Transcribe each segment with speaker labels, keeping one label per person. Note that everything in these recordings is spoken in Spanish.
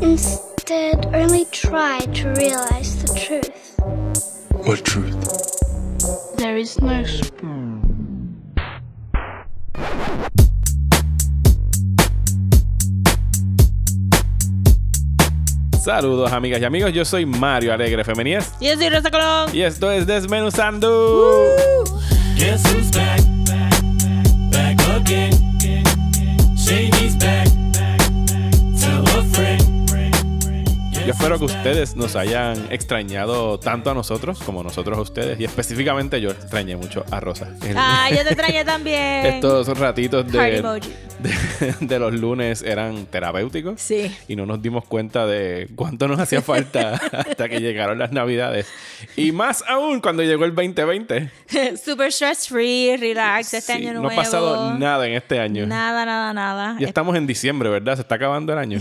Speaker 1: Instead, only try to realize the truth.
Speaker 2: What truth?
Speaker 1: There is no spoon.
Speaker 3: Saludos amigas y amigos, yo soy Mario Alegre Femenías
Speaker 4: Y yo soy Rosa Colón.
Speaker 3: y esto es Desmenuzando.
Speaker 5: Guess who's back? Back again.
Speaker 3: Yo espero que ustedes nos hayan extrañado tanto a nosotros como nosotros a ustedes y específicamente yo extrañé mucho a Rosa.
Speaker 4: Ah, yo te extrañé también.
Speaker 3: Estos ratitos de, de, de los lunes eran terapéuticos.
Speaker 4: Sí.
Speaker 3: Y no nos dimos cuenta de cuánto nos hacía falta hasta que llegaron las navidades. Y más aún cuando llegó el 2020.
Speaker 4: Super stress free, relax, este
Speaker 3: Sí,
Speaker 4: año
Speaker 3: no
Speaker 4: nuevo.
Speaker 3: ha pasado nada en este año.
Speaker 4: Nada, nada, nada.
Speaker 3: Ya estamos en diciembre, ¿verdad? Se está acabando el año.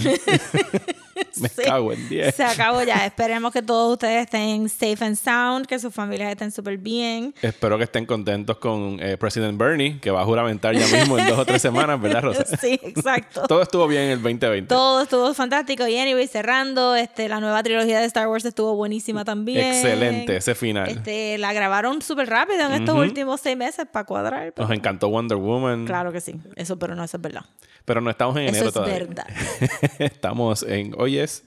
Speaker 3: Me
Speaker 4: Sí.
Speaker 3: cago en 10.
Speaker 4: Se acabó ya. Esperemos que todos ustedes estén safe and sound, que sus familias estén súper bien.
Speaker 3: Espero que estén contentos con eh, President Bernie, que va a juramentar ya mismo en dos o tres semanas, ¿verdad, Rosa?
Speaker 4: Sí, exacto.
Speaker 3: Todo estuvo bien en el 2020.
Speaker 4: Todo estuvo fantástico. Y anyway, cerrando, este, la nueva trilogía de Star Wars estuvo buenísima también.
Speaker 3: Excelente ese final.
Speaker 4: Este, la grabaron súper rápido en estos
Speaker 3: Ujú.
Speaker 4: últimos seis meses para cuadrar. pero-
Speaker 3: Nos encantó Wonder Woman.
Speaker 4: Claro que sí. Eso, pero no, eso es verdad.
Speaker 3: Pero no estamos en
Speaker 4: Eso
Speaker 3: enero
Speaker 4: es
Speaker 3: todavía.
Speaker 4: verdad.
Speaker 3: estamos en. Hoy es.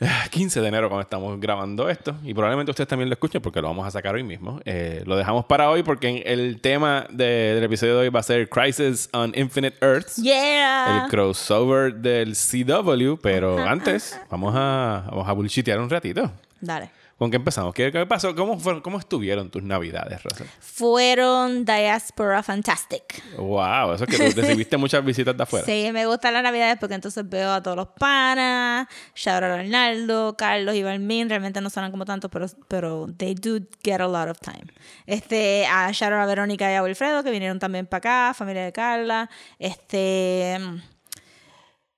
Speaker 3: ah, 15 de enero cuando estamos grabando esto y probablemente ustedes también lo escuchen porque lo vamos a sacar hoy mismo. Eh, lo dejamos para hoy porque el tema de- del episodio de hoy va a ser Crisis on Infinite Earths.
Speaker 4: Yeah.
Speaker 3: El crossover del CW, pero antes vamos a, vamos a bullshitear un ratito.
Speaker 4: Dale.
Speaker 3: ¿Con qué empezamos? ¿Qué, qué pasó? ¿Cómo, fueron- ¿Cómo estuvieron tus navidades, Rosa?
Speaker 4: Fueron Diaspora Fantastic.
Speaker 3: Wow, eso es que tú recibiste muchas visitas de afuera.
Speaker 4: Sí, me gustan las navidades porque entonces veo a todos los panas, a Arnaldo, Carlos y Balmín, realmente no suenan como tantos, pero, pero they do get a lot of time. Este, a out a Verónica y a Wilfredo que vinieron también para acá, familia de Carla. Este,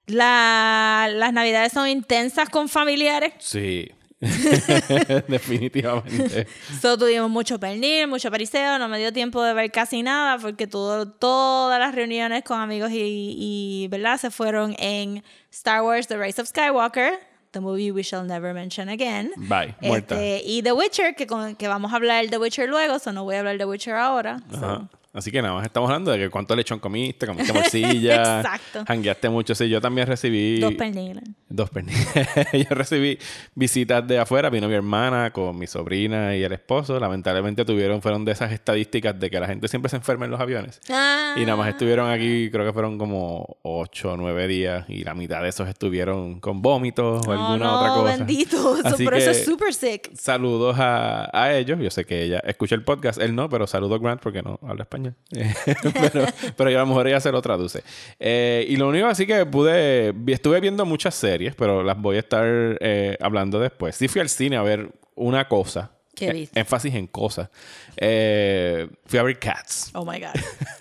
Speaker 4: la, las navidades son intensas con familiares.
Speaker 3: Sí. Definitivamente.
Speaker 4: So, tuvimos mucho pernil, mucho pariseo, no me dio tiempo de ver casi nada porque todo, todas las reuniones con amigos y, y, ¿verdad? Se fueron en Star Wars The Rise of Skywalker, the movie we shall never mention again.
Speaker 3: Bye, muerta.
Speaker 4: Este, y The Witcher, que, con- que vamos a hablar de The Witcher luego, so no voy a hablar de Witcher ahora. So.
Speaker 3: Así que nada más estamos hablando de que cuánto lechón comiste, comiste morcilla.
Speaker 4: Exacto.
Speaker 3: Jangueaste mucho. Sí, yo también recibí.
Speaker 4: Dos perniles.
Speaker 3: Dos perniles. yo recibí visitas de afuera. Vino mi hermana con mi sobrina y el esposo. Lamentablemente tuvieron, fueron de esas estadísticas de que la gente siempre se enferma en los aviones.
Speaker 4: Ah,
Speaker 3: Y nada más estuvieron aquí, creo que fueron como 8 o 9 días. Y la mitad de esos estuvieron con vómitos o
Speaker 4: oh,
Speaker 3: alguna
Speaker 4: no,
Speaker 3: otra cosa.
Speaker 4: bendito. Eso,
Speaker 3: Así
Speaker 4: eso
Speaker 3: que-
Speaker 4: es super sick.
Speaker 3: Saludos a, a ellos. Yo sé que ella escucha el podcast, él no, pero saludo a Grant porque no habla español. pero, a lo mejor ella se lo traduce. Eh, y lo único así que pude, estuve viendo muchas series, pero las voy a estar eh, hablando después. Sí fui al cine a ver una cosa.
Speaker 4: ¿Qué viste?
Speaker 3: énfasis en cosas. Eh, fui a ver Cats.
Speaker 4: Oh my God.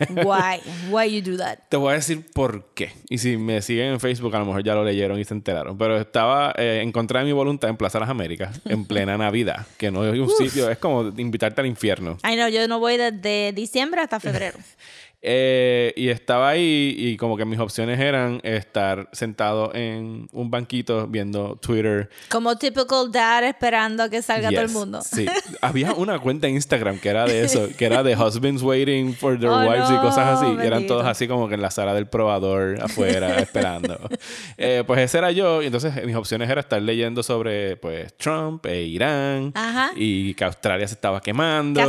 Speaker 4: Why? Why you do that?
Speaker 3: Te voy a decir por qué. Y si me siguen en Facebook, a lo mejor ya lo leyeron y se enteraron. Pero estaba eh, en contra de mi voluntad en Plaza Las Américas, en plena Navidad, que no es un sitio, es como invitarte al infierno.
Speaker 4: Ay, no, yo no voy desde diciembre hasta febrero.
Speaker 3: Eh, y estaba ahí y como que mis opciones eran estar sentado en un banquito viendo Twitter.
Speaker 4: Como typical dad esperando a que salga todo el
Speaker 3: Yes,
Speaker 4: mundo.
Speaker 3: Sí. Había una cuenta en Instagram que era de eso, que era de husbands waiting for their
Speaker 4: Oh,
Speaker 3: wives y
Speaker 4: no,
Speaker 3: cosas así. Y eran todos así como que en la sala del probador afuera esperando. Eh, pues ese era yo y entonces eh, mis opciones era estar leyendo sobre pues Trump e Irán
Speaker 4: Ajá.
Speaker 3: y que Australia se estaba quemando.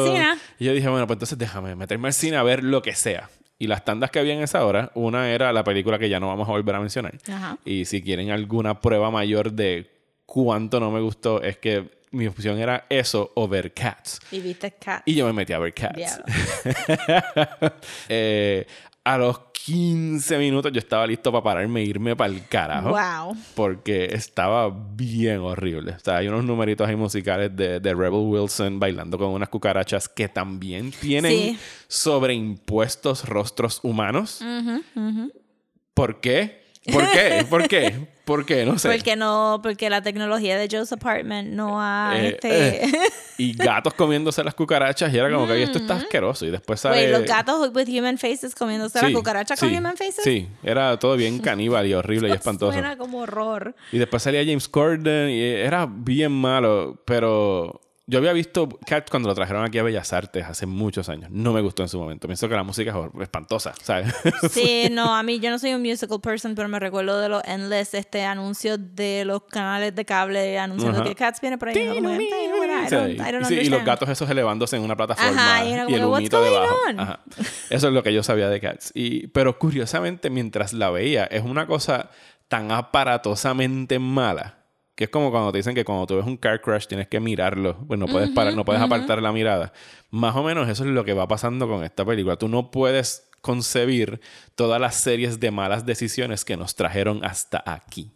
Speaker 3: Y yo dije, bueno, pues entonces déjame meterme al cine a ver lo que sea. Y las tandas que había en esa hora, una era la película que ya no vamos a volver a mencionar.
Speaker 4: Ajá.
Speaker 3: Y si quieren alguna prueba mayor de cuánto no me gustó, es que mi opción era eso o ver Cats.
Speaker 4: Y viste Cat.
Speaker 3: Y yo me metí a ver Cats. Eh, a los 15 minutos yo estaba listo para pararme e irme para el carajo.
Speaker 4: Wow.
Speaker 3: Porque estaba bien horrible. O sea, hay unos numeritos ahí musicales de, de Rebel Wilson bailando con unas cucarachas que también tienen
Speaker 4: Sí.
Speaker 3: sobreimpuestos rostros humanos. ¿Por qué? ¿Por qué? ¿Por qué? ¿Por qué? No sé.
Speaker 4: Porque no, porque la tecnología de Joe's Apartment no ha
Speaker 3: Eh,
Speaker 4: este.
Speaker 3: eh. Y gatos comiéndose las cucarachas y era como que "Ay, esto está asqueroso. Y después sale...
Speaker 4: Wait, los gatos with human faces comiéndose
Speaker 3: Sí,
Speaker 4: las cucarachas con human faces.
Speaker 3: Sí, era todo bien caníbal y horrible y espantoso.
Speaker 4: Suena como horror.
Speaker 3: Y después salía James Corden y era bien malo, pero yo había visto Cats cuando lo trajeron aquí a Bellas Artes hace muchos años. No me gustó en su momento. Pienso que la música es espantosa, ¿sabes?
Speaker 4: Sí, no, a mí yo no soy un musical person, pero me recuerdo de los endless este anuncios de los canales de cable anunciando que Cats viene por ahí. y uno como que, "Ay, bueno, I
Speaker 3: Sí,
Speaker 4: don't- I don't
Speaker 3: sí, y los
Speaker 4: understand".
Speaker 3: gatos esos elevándose en una plataforma
Speaker 4: Ajá, y
Speaker 3: el
Speaker 4: que, "What's
Speaker 3: humito
Speaker 4: going
Speaker 3: debajo.
Speaker 4: on?"
Speaker 3: Ajá. Eso es lo que yo sabía de Cats. Y, pero curiosamente, mientras la veía, es una cosa tan aparatosamente mala que es como cuando te dicen que cuando tú ves un car crash tienes que mirarlo. Bueno, no puedes, parar, no puedes apartar la mirada. Más o menos eso es lo que va pasando con esta película. Tú no puedes concebir todas las series de malas decisiones que nos trajeron hasta aquí.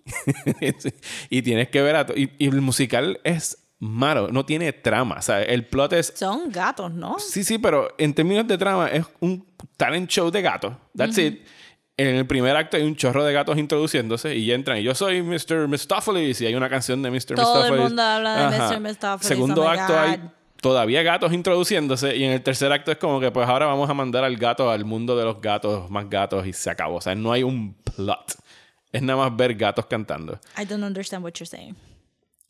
Speaker 3: y tienes que ver a... Y, y el musical es malo, no tiene trama. O sea, el plot es...
Speaker 4: Son gatos, ¿no?
Speaker 3: Sí, sí, pero en términos de trama es un talent show de gatos. That's it. En el primer acto hay un chorro de gatos introduciéndose y entran. Y yo soy Mr. Mistopheles y hay una canción de Mr.
Speaker 4: Todo el
Speaker 3: Mistopheles.
Speaker 4: mundo habla de Mr. Mistopheles,
Speaker 3: Segundo
Speaker 4: oh
Speaker 3: acto hay todavía gatos introduciéndose y en el tercer acto es como que pues ahora vamos a mandar al gato al mundo de los gatos, más gatos y se acabó. O sea, no hay un plot. Es nada más ver gatos cantando.
Speaker 4: I don't understand what you're saying.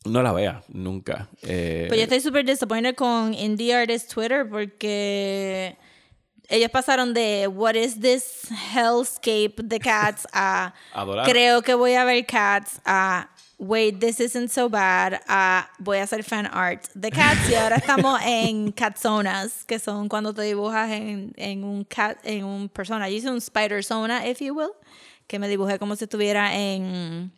Speaker 3: No la vea nunca. Eh,
Speaker 4: Pues yo estoy súper disappointed con Indie Artist Twitter porque ellos pasaron de What is this hellscape de Cats a
Speaker 3: Adorar.
Speaker 4: Creo que voy a ver Cats a Wait, this isn't so bad a Voy a hacer fan art de Cats y ahora estamos en Catzonas, que son cuando te dibujas en, en un cat, en un persona. Yo hice un Spider Zona, if you will, que me dibujé como si estuviera en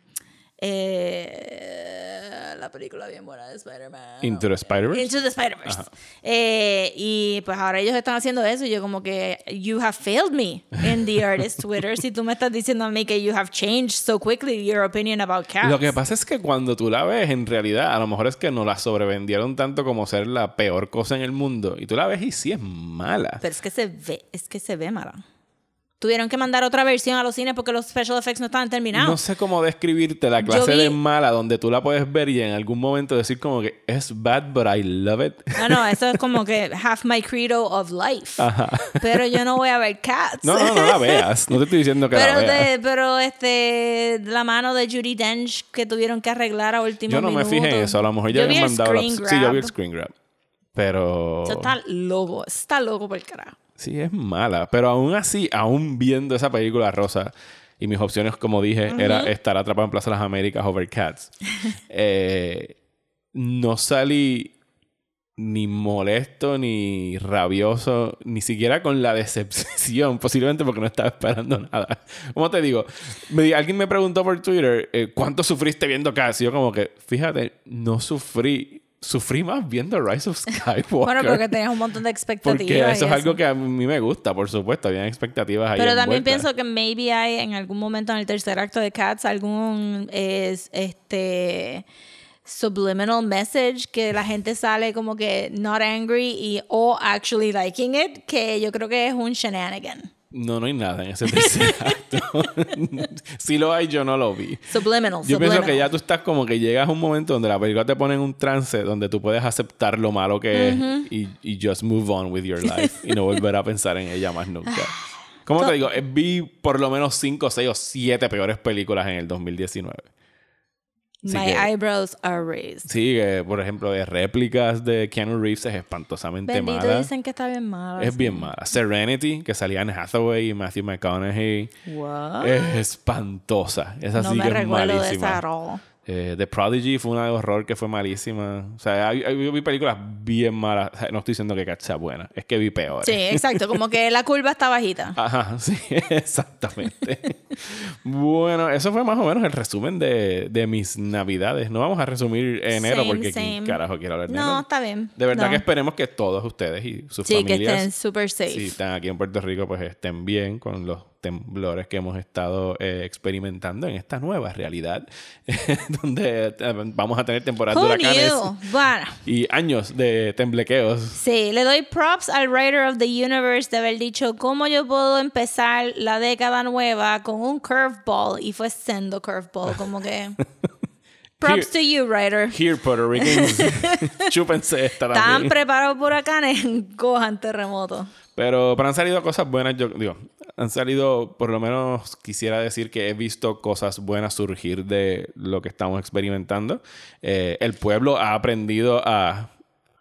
Speaker 4: eh, la película bien buena de Spider-Man.
Speaker 3: Into the Spider-Verse.
Speaker 4: Into the Spider-Verse. Eh, y pues ahora ellos están haciendo eso y yo como que you have failed me in the artist Twitter si tú me estás diciendo a mí que you have changed so quickly your opinion about cats.
Speaker 3: Lo que pasa es que cuando tú la ves, en realidad, a lo mejor es que no la sobrevendieron tanto como ser la peor cosa en el mundo. Y tú la ves y sí es mala.
Speaker 4: Pero es que se ve, es que se ve mala. Tuvieron que mandar otra versión a los cines porque los special effects no estaban terminados.
Speaker 3: No sé cómo describirte la clase
Speaker 4: vi-
Speaker 3: de mala donde tú la puedes ver y en algún momento decir como que es bad, but I love it.
Speaker 4: No, no, eso es como que half my credo of life. Pero yo no voy a ver cats.
Speaker 3: No, no, no la veas. No te estoy diciendo que la
Speaker 4: Pero,
Speaker 3: veas.
Speaker 4: de, pero este, la mano de Judy Dench que tuvieron que arreglar a último
Speaker 3: Yo no me
Speaker 4: minuto.
Speaker 3: fijé en eso. A lo mejor ya habían mandado la- Sí, yo vi el screen grab. Pero...
Speaker 4: Eso está loco, está loco por el carajo.
Speaker 3: Sí, es mala. Pero aún así, aún viendo esa película rosa, y mis opciones, como dije, era estar atrapado en Plaza de las Américas over Cats. eh, no salí ni molesto, ni rabioso, ni siquiera con la decepción, posiblemente porque no estaba esperando nada. Como te digo, me alguien me preguntó por Twitter, eh, ¿cuánto sufriste viendo Cats? Y yo como que, fíjate, no sufrí, sufrí más viendo Rise of Skywalker.
Speaker 4: Bueno, porque tenías un montón de expectativas.
Speaker 3: Porque
Speaker 4: y
Speaker 3: eso es algo que a mí me gusta, por supuesto. Habían expectativas ahí.
Speaker 4: Pero también pienso que maybe hay en algún momento en el tercer acto de Cats algún es, este subliminal message que la gente sale como que not angry y o actually liking it que yo creo que es un shenanigan.
Speaker 3: No, no hay nada en ese tercer acto. si lo hay, yo no lo vi.
Speaker 4: Subliminal.
Speaker 3: Yo pienso que ya tú estás como que llegas a un momento donde la película te pone en un trance donde tú puedes aceptar lo malo que es y, y just move on with your life y no volver a pensar en ella más nunca. Como te digo, Eh, vi por lo menos 5, 6 o 7 peores películas en el 2019.
Speaker 4: My
Speaker 3: que-
Speaker 4: eyebrows are raised.
Speaker 3: Sí, que, por ejemplo, de réplicas de Keanu Reeves es espantosamente
Speaker 4: Bendito
Speaker 3: mala.
Speaker 4: dicen que está bien mala.
Speaker 3: Es bien mala. Serenity, que salía en Hathaway y Matthew McConaughey,
Speaker 4: What?
Speaker 3: es espantosa. Esa
Speaker 4: no
Speaker 3: sí
Speaker 4: me
Speaker 3: que es
Speaker 4: recuerdo de esa
Speaker 3: malísima. Eh, The Prodigy fue una de horror que fue malísima. O sea, hay- hay- yo vi películas bien malas. O sea, no estoy diciendo que sea buena, es que vi peores.
Speaker 4: Sí, exacto. Como que la curva está bajita.
Speaker 3: Ajá, sí, exactamente. bueno, eso fue más o menos el resumen de, de mis navidades. No vamos a resumir enero
Speaker 4: Same,
Speaker 3: porque ¿quién
Speaker 4: same.
Speaker 3: carajo quiero hablar de
Speaker 4: No,
Speaker 3: enero?
Speaker 4: está bien.
Speaker 3: De verdad
Speaker 4: No.
Speaker 3: que esperemos que todos ustedes y sus
Speaker 4: Sí, que
Speaker 3: familias,
Speaker 4: estén super safe.
Speaker 3: si están aquí en Puerto Rico, pues estén bien con los temblores que hemos estado eh, experimentando en esta nueva realidad, donde eh, vamos a tener temporadas de huracanes?
Speaker 4: Bueno,
Speaker 3: y años de temblequeos.
Speaker 4: sí, le doy props al writer of the universe de haber dicho cómo yo puedo empezar la década nueva con un curveball y fue sendo curveball, como que props to you writer.
Speaker 3: Here, Puerto Ricans, chúpense esta
Speaker 4: Están preparados por huracanes, cojan terremotos.
Speaker 3: Pero, pero han salido cosas buenas, yo digo, han salido, por lo menos quisiera decir que he visto cosas buenas surgir de lo que estamos experimentando. Eh, el pueblo ha aprendido a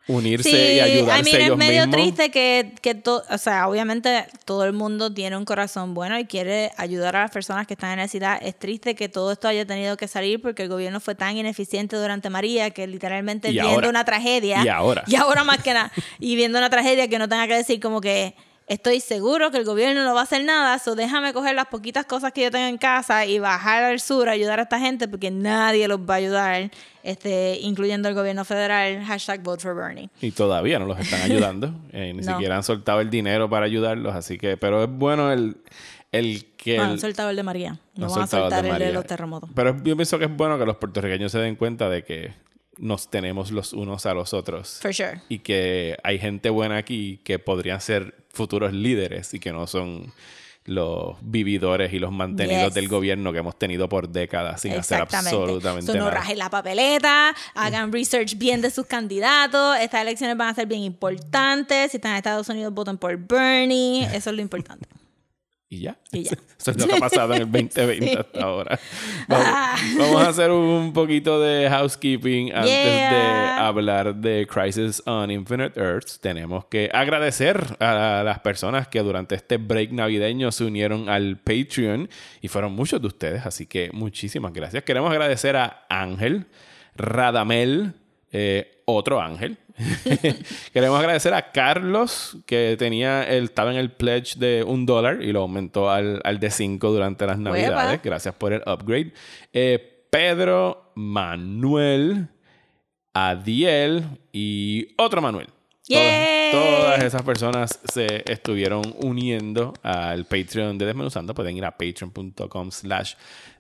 Speaker 3: unirse y ayudarse
Speaker 4: I mean, es
Speaker 3: ellos
Speaker 4: medio
Speaker 3: mismos.
Speaker 4: triste que, que to- o sea, obviamente todo el mundo tiene un corazón bueno y quiere ayudar a las personas que están en necesidad. Es triste que todo esto haya tenido que salir porque el gobierno fue tan ineficiente durante María que literalmente
Speaker 3: Y
Speaker 4: viendo
Speaker 3: ahora.
Speaker 4: una tragedia.
Speaker 3: Y ahora.
Speaker 4: Y ahora más que nada. Y viendo una tragedia que no tenga que decir como que estoy seguro que el gobierno no va a hacer nada, so déjame coger las poquitas cosas que yo tengo en casa y bajar al sur a ayudar a esta gente porque nadie los va a ayudar, este, incluyendo el gobierno federal, hashtag vote for Bernie.
Speaker 3: Y todavía no los están ayudando. Eh, ni
Speaker 4: No.
Speaker 3: siquiera han soltado el dinero para ayudarlos. Así que, pero es bueno el, el que... El-
Speaker 4: han soltado el de María. No,
Speaker 3: no
Speaker 4: van a
Speaker 3: soltado el de
Speaker 4: soltar el de los terremotos.
Speaker 3: Pero yo pienso que es bueno que los puertorriqueños se den cuenta de que nos tenemos los unos a los otros.
Speaker 4: For sure.
Speaker 3: y que hay gente buena aquí que podrían ser futuros líderes y que no son los vividores y los mantenidos
Speaker 4: Yes.
Speaker 3: del gobierno que hemos tenido por décadas sin hacer absolutamente
Speaker 4: So, no
Speaker 3: nada.
Speaker 4: rajen la papeleta, hagan research bien de sus candidatos. Estas elecciones van a ser bien importantes. Si están en Estados Unidos, voten por Bernie. Eso es lo importante.
Speaker 3: Y ya.
Speaker 4: Y ya.
Speaker 3: Eso es lo que ha pasado en el 2020
Speaker 4: Sí.
Speaker 3: hasta ahora. Vamos,
Speaker 4: Ah.
Speaker 3: vamos a hacer un poquito de housekeeping antes de hablar de Crisis on Infinite Earths. Tenemos que agradecer a las personas que durante este break navideño se unieron al Patreon y fueron muchos de ustedes, así que muchísimas gracias. Queremos agradecer a Ángel, Radamel, eh, otro Ángel. Queremos agradecer a Carlos, que tenía el, estaba en el pledge de un dólar y lo aumentó al, al de cinco durante las navidades. Gracias por el upgrade. Eh, Pedro, Manuel, Adiel y otro Manuel. Todas, esas personas se estuvieron uniendo al Patreon de Desmenuzando. Pueden ir a patreon.com slash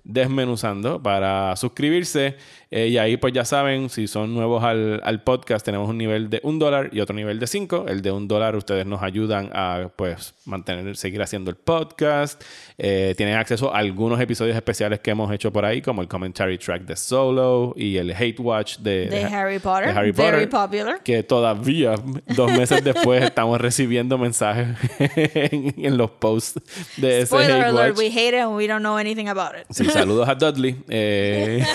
Speaker 3: desmenuzando para suscribirse. Eh, y ahí pues ya saben, si son nuevos al, al podcast, tenemos un nivel de un dólar y otro nivel de cinco. El de un dólar ustedes nos ayudan a pues mantener, seguir haciendo el podcast. Eh, tienen acceso a algunos episodios especiales que hemos hecho por ahí, como el commentary track de Solo y el Hate Watch de,
Speaker 4: De
Speaker 3: Ha-
Speaker 4: Harry Potter.
Speaker 3: de Harry
Speaker 4: Very popular.
Speaker 3: que todavía, dos meses después, estamos recibiendo mensajes en, en los posts de ese
Speaker 4: Spoiler
Speaker 3: hate
Speaker 4: alert,
Speaker 3: watch.
Speaker 4: we hate it and we don't know anything about it.
Speaker 3: Sí, saludos a Dudley. Eh,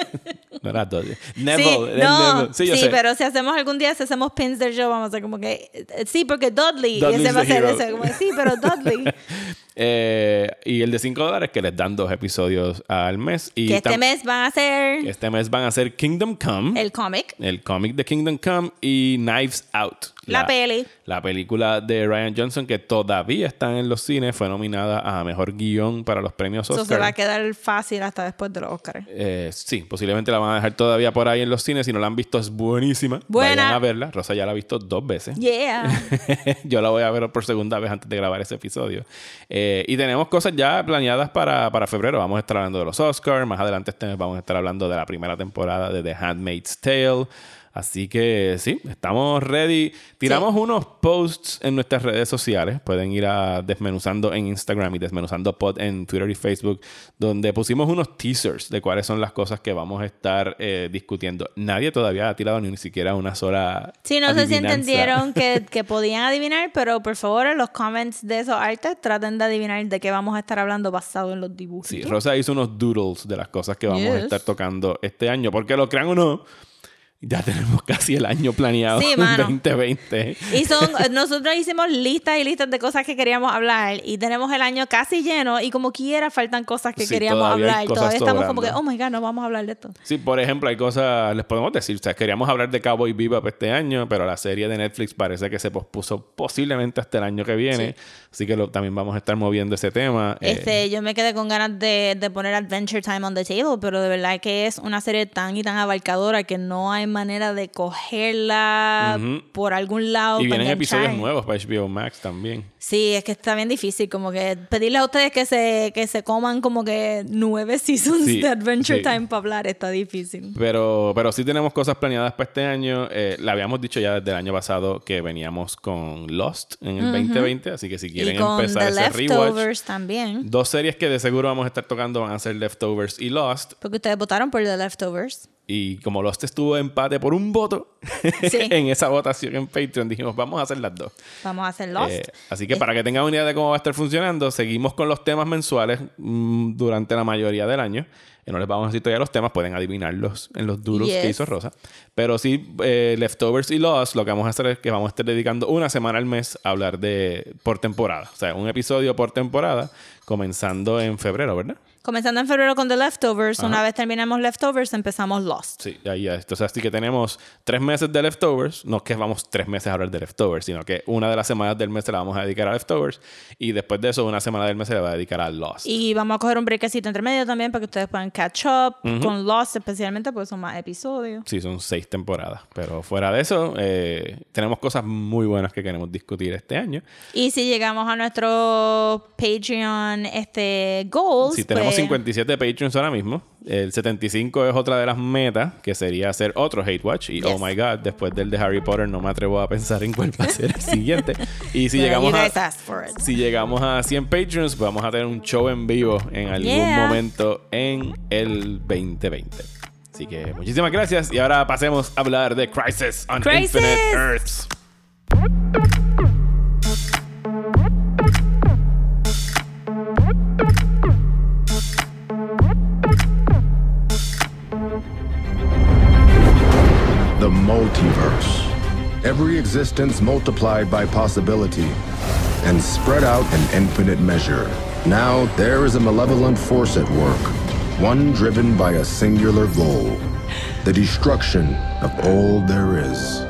Speaker 3: no era Dudley. Neville.
Speaker 4: sí, no.
Speaker 3: Sí, yo
Speaker 4: sí,
Speaker 3: sé.
Speaker 4: pero si hacemos algún día, si hacemos pins del show, vamos a hacer como que, eh, sí, porque Dudley, y
Speaker 3: Dudley's
Speaker 4: ese va a ser como, sí, pero Dudley.
Speaker 3: Eh, y el de 5 dólares que les dan dos episodios al mes. Y
Speaker 4: que este
Speaker 3: tam-
Speaker 4: mes van a ser
Speaker 3: este mes van a ser Kingdom Come.
Speaker 4: el cómic,
Speaker 3: el cómic de Kingdom Come y Knives Out.
Speaker 4: la, peli.
Speaker 3: La película de Ryan Johnson que todavía está en los cines fue nominada a Mejor Guión para los premios
Speaker 4: Eso
Speaker 3: Oscar.
Speaker 4: se va a quedar fácil hasta después de los Oscars.
Speaker 3: Eh, sí, posiblemente la van a dejar todavía por ahí en los cines. Si no la han visto, es buenísima.
Speaker 4: Buena.
Speaker 3: Vayan a verla. Rosa ya la ha visto dos veces.
Speaker 4: Yeah.
Speaker 3: Yo la voy a ver por segunda vez antes de grabar ese episodio. Eh, y tenemos cosas ya planeadas para, para febrero. Vamos a estar hablando de los Oscars. Más adelante este vamos a estar hablando de la primera temporada de The Handmaid's Tale. Así que sí, estamos ready. Tiramos unos posts en nuestras redes sociales. Pueden ir a Desmenuzando en Instagram y Desmenuzando Pod en Twitter y Facebook, donde pusimos unos teasers de cuáles son las cosas que vamos a estar eh, discutiendo. Nadie todavía ha tirado ni siquiera una sola.
Speaker 4: Sí, no sé si entendieron que, que podían adivinar, pero por favor en los comments de esos artes traten de adivinar de qué vamos a estar hablando basado en los dibujos.
Speaker 3: Sí, Rosa hizo unos doodles de las cosas que vamos a
Speaker 4: Yes.
Speaker 3: estar tocando este año, porque lo crean o no, ya tenemos casi el año planeado
Speaker 4: Sí, mano.
Speaker 3: 2020.
Speaker 4: Y son, nosotros hicimos listas y listas de cosas que queríamos hablar y tenemos el año casi lleno y como quiera faltan cosas que
Speaker 3: Sí,
Speaker 4: queríamos
Speaker 3: todavía
Speaker 4: hablar. Todavía estamos como que, oh my God, no vamos a hablar de esto.
Speaker 3: Sí, por ejemplo, hay cosas, les podemos decir, o sea, queríamos hablar de Cowboy Bebop este año, pero la serie de Netflix parece que se pospuso posiblemente hasta el año que viene, así que lo- también vamos a estar moviendo ese tema. Eh,
Speaker 4: Este, yo me quedé con ganas de, de poner Adventure Time on the Table, pero de verdad que es una serie tan y tan abarcadora que no hay manera de cogerla por algún lado.
Speaker 3: Y vienen episodios nuevos para HBO Max también.
Speaker 4: Sí, es que está bien difícil, como que pedirle a ustedes que se, que se coman como que nueve seasons
Speaker 3: Sí,
Speaker 4: de Adventure
Speaker 3: sí.
Speaker 4: Time para hablar, está difícil.
Speaker 3: Pero, pero sí tenemos cosas planeadas para este año. Eh, le habíamos dicho ya desde el año pasado que veníamos con Lost en el 2020, así que si quieren
Speaker 4: y con
Speaker 3: empezar
Speaker 4: The
Speaker 3: ese rewatch.
Speaker 4: Leftovers también.
Speaker 3: Dos series que de seguro vamos a estar tocando van a ser Leftovers y Lost.
Speaker 4: Porque ustedes votaron por The Leftovers.
Speaker 3: Y como Lost estuvo empate por un voto
Speaker 4: Sí.
Speaker 3: en esa votación en Patreon, dijimos, vamos a hacer las dos.
Speaker 4: Vamos a hacer Lost.
Speaker 3: Eh, así que para que tengan una idea de cómo va a estar funcionando, seguimos con los temas mensuales mm, durante la mayoría del año. No les vamos a decir todavía los temas, pueden adivinarlos en los duros que hizo Rosa. Pero sí, eh, Leftovers y Lost, lo que vamos a hacer es que vamos a estar dedicando una semana al mes a hablar de por temporada. O sea, un episodio por temporada, comenzando en febrero, ¿verdad?
Speaker 4: Comenzando en febrero con The Leftovers.
Speaker 3: Ajá.
Speaker 4: Una vez terminamos Leftovers, empezamos Lost.
Speaker 3: Sí, ahí ya. Entonces, así que tenemos tres meses de leftovers. No es que vamos tres meses a hablar de leftovers, sino que una de las semanas del mes se la vamos a dedicar a leftovers. Y después de eso, una semana del mes se le va a dedicar a Lost.
Speaker 4: Y vamos a coger un breakcito entre medio también para que ustedes puedan catch up con Lost, especialmente porque son más episodios.
Speaker 3: Sí, son seis temporadas. Pero fuera de eso, eh, tenemos cosas muy buenas que queremos discutir este año.
Speaker 4: Y si llegamos a nuestro Patreon este, goals,
Speaker 3: Si tenemos
Speaker 4: pues,
Speaker 3: 57 Patreons ahora mismo, el 75 es otra de las metas, que sería hacer otro Hate Watch. Y
Speaker 4: Yes.
Speaker 3: oh my god, después del de Harry Potter, no me atrevo a pensar en cuál va a ser el siguiente. Y si llegamos a. Si llegamos a 100 Patreons, vamos a tener un show en vivo en algún
Speaker 4: Yeah.
Speaker 3: momento en el 2020. Así que muchísimas gracias. Y ahora pasemos a hablar de Crisis on
Speaker 4: Crisis.
Speaker 3: Infinite Earths.
Speaker 2: Multiverse. Every existence multiplied by possibility and spread out in infinite measure. Now there is a malevolent force at work, one driven by a singular goal the destruction of all there is.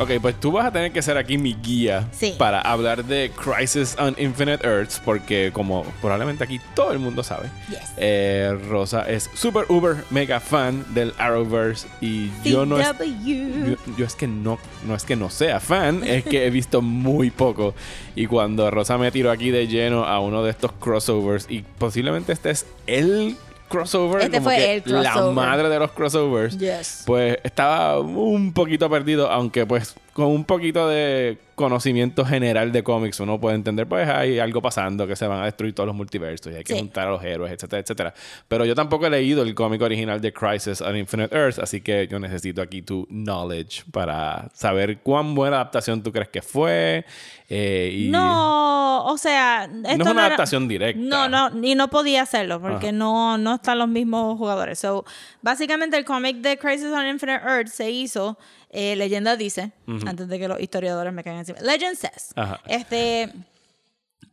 Speaker 3: Ok, pues tú vas a tener que ser aquí mi guía
Speaker 4: Sí.
Speaker 3: para hablar de Crisis on Infinite Earths, porque como probablemente aquí todo el mundo sabe,
Speaker 4: Yes.
Speaker 3: eh, Rosa es super uber mega fan del Arrowverse y yo no es, yo, yo es que no, no es que no sea fan, es que he visto muy poco. Y cuando Rosa me tiró aquí de lleno a uno de estos crossovers, y posiblemente este es el crossover,
Speaker 4: Este
Speaker 3: como
Speaker 4: fue
Speaker 3: que
Speaker 4: el crossover.
Speaker 3: la madre de los crossovers,
Speaker 4: Yes.
Speaker 3: pues estaba un poquito perdido, aunque pues con un poquito de conocimiento general de cómics uno puede entender, pues hay algo pasando, que se van a destruir todos los multiversos y hay que
Speaker 4: Sí.
Speaker 3: juntar a los héroes, etcétera, etcétera. Pero yo tampoco he leído el cómic original de Crisis on Infinite Earths, así que yo necesito aquí tu knowledge para saber cuán buena adaptación tú crees que fue. eh, y
Speaker 4: No, o sea, esto
Speaker 3: no es una
Speaker 4: era-
Speaker 3: adaptación directa.
Speaker 4: No, no, y no podía hacerlo porque
Speaker 3: Ajá.
Speaker 4: no, no están los mismos jugadores. So, básicamente el cómic de Crisis on Infinite Earth se hizo, eh, leyenda dice, antes de que los historiadores me caigan Legend says,
Speaker 3: Ajá.
Speaker 4: este,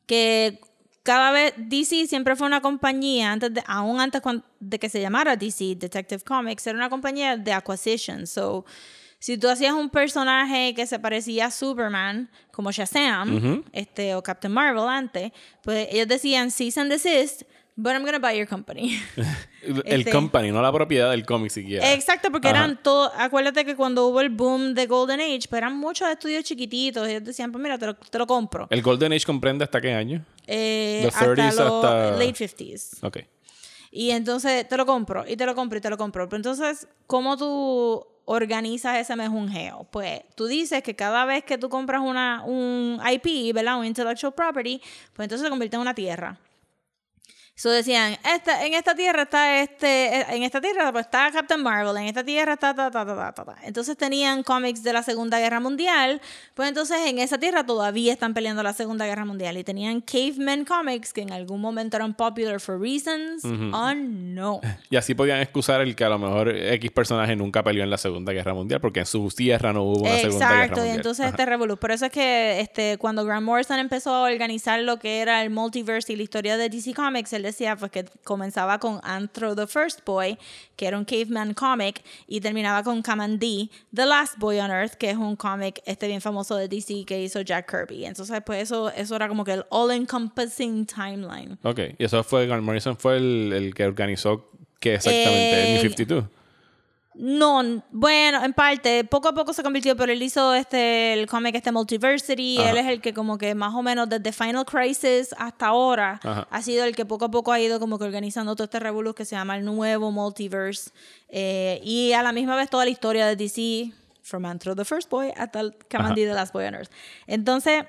Speaker 4: que cada vez DC siempre fue una compañía, antes de, aún antes de que se llamara DC Detective Comics, era una compañía de acquisition. So, si tú hacías un personaje que se parecía a Superman, como Shazam, este, o Captain Marvel antes, pues ellos decían cease and desist, but I'm gonna buy your company.
Speaker 3: El
Speaker 4: este-
Speaker 3: company, no la propiedad del cómic siquiera.
Speaker 4: Exacto, porque
Speaker 3: Ajá.
Speaker 4: eran todos, acuérdate que cuando hubo el boom de Golden Age, pues eran muchos estudios chiquititos, ellos decían, pues mira, te lo, te lo compro.
Speaker 3: ¿El Golden Age comprende hasta qué año?
Speaker 4: Eh,
Speaker 3: Los
Speaker 4: hasta
Speaker 3: 30s
Speaker 4: los
Speaker 3: hasta-
Speaker 4: late 50s.
Speaker 3: Ok.
Speaker 4: Y entonces te lo compro, y te lo compro, y te lo compro. Pero entonces, ¿cómo tú organizas ese mejunjeo? Pues tú dices que cada vez que tú compras una, un IP, ¿verdad? Un intellectual property, pues entonces se convierte en una tierra. So decían, esta, en esta tierra está este, eh, en esta tierra pues está Captain Marvel, en esta tierra está ta, ta, ta, ta, ta, ta. Entonces tenían cómics de la Segunda Guerra Mundial, pues entonces en esa tierra todavía están peleando la Segunda Guerra Mundial y tenían Caveman Comics que en algún momento eran popular for reasons unknown.
Speaker 3: Y así podían excusar el que a lo mejor X personaje nunca peleó en la Segunda Guerra Mundial, porque en su tierra no hubo una Segunda Guerra
Speaker 4: Exacto,
Speaker 3: Mundial.
Speaker 4: y entonces este revolú. Por eso es que este, cuando Grant Morrison empezó a organizar lo que era el multiverse y la historia de DC Comics, él decía pues que comenzaba con Anthro the First Boy, que era un caveman comic, y terminaba con Kamandi, The Last Boy on Earth, que es un cómic este bien famoso de DC que hizo Jack Kirby. Entonces pues eso, eso era como que el all-encompassing timeline.
Speaker 3: Ok, y eso fue, Grant Morrison fue el, el que organizó ¿Qué exactamente?
Speaker 4: Eh,
Speaker 3: ¿New 52?
Speaker 4: No, bueno, en parte, poco a poco se convirtió, pero él hizo este, el cómic este Multiversity,
Speaker 3: Ajá.
Speaker 4: él es el que como que más o menos desde Final Crisis hasta ahora
Speaker 3: Ajá.
Speaker 4: ha sido el que poco a poco ha ido como que organizando todo este revolú que se llama el nuevo Multiverse eh, y a la misma vez toda la historia de DC, from Antro the First Boy hasta el Kamandi the Last Boy on Earth. Entonces,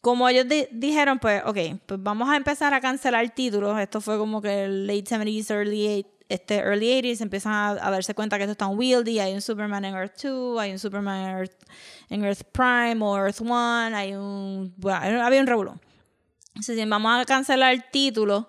Speaker 4: como ellos di- dijeron, pues, ok, pues vamos a empezar a cancelar títulos. Esto fue como que el late 70s, early, eight- este, early 80s. Empiezan a, a darse cuenta que esto está unwieldy. Hay un Superman en Earth 2, hay un Superman en Earth, en Earth Prime o Earth 1, hay un... Bueno, había un revolú. Entonces, vamos a cancelar títulos.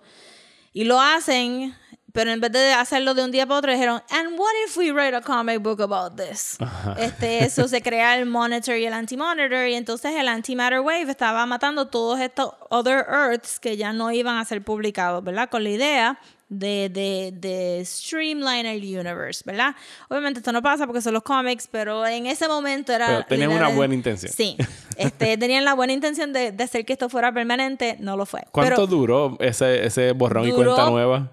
Speaker 4: Y lo hacen, pero en vez de hacerlo de un día para otro, dijeron, and what if we write a comic book about this? Este, eso se crea el Monitor y el Anti-Monitor, y entonces el Antimatter Wave estaba matando todos estos other Earths que ya no iban a ser publicados, ¿verdad? Con la idea de, de, de streamline el universe, ¿verdad? Obviamente esto no pasa porque son los cómics, pero en ese momento era...
Speaker 3: Pero tenían una buena intención.
Speaker 4: Sí, este, tenían la buena intención de, de hacer que esto fuera permanente, no lo fue.
Speaker 3: ¿Cuánto
Speaker 4: Pero-
Speaker 3: duró ese, ese borrón y cuenta nueva?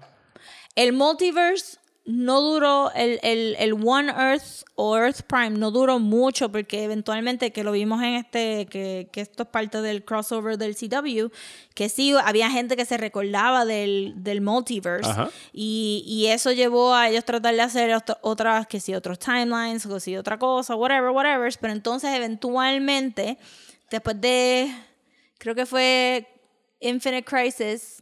Speaker 4: el multiverse no duró, el, el, el One Earth o Earth Prime no duró mucho porque eventualmente, que lo vimos en este, que, que esto es parte del crossover del CW, que sí había gente que se recordaba del, del multiverse
Speaker 3: Ajá.
Speaker 4: y, y eso llevó a ellos tratar de hacer otro- otras, que sí, otros timelines o que sí, otra cosa, whatever, whatever, pero entonces eventualmente, después de, creo que fue Infinite Crisis,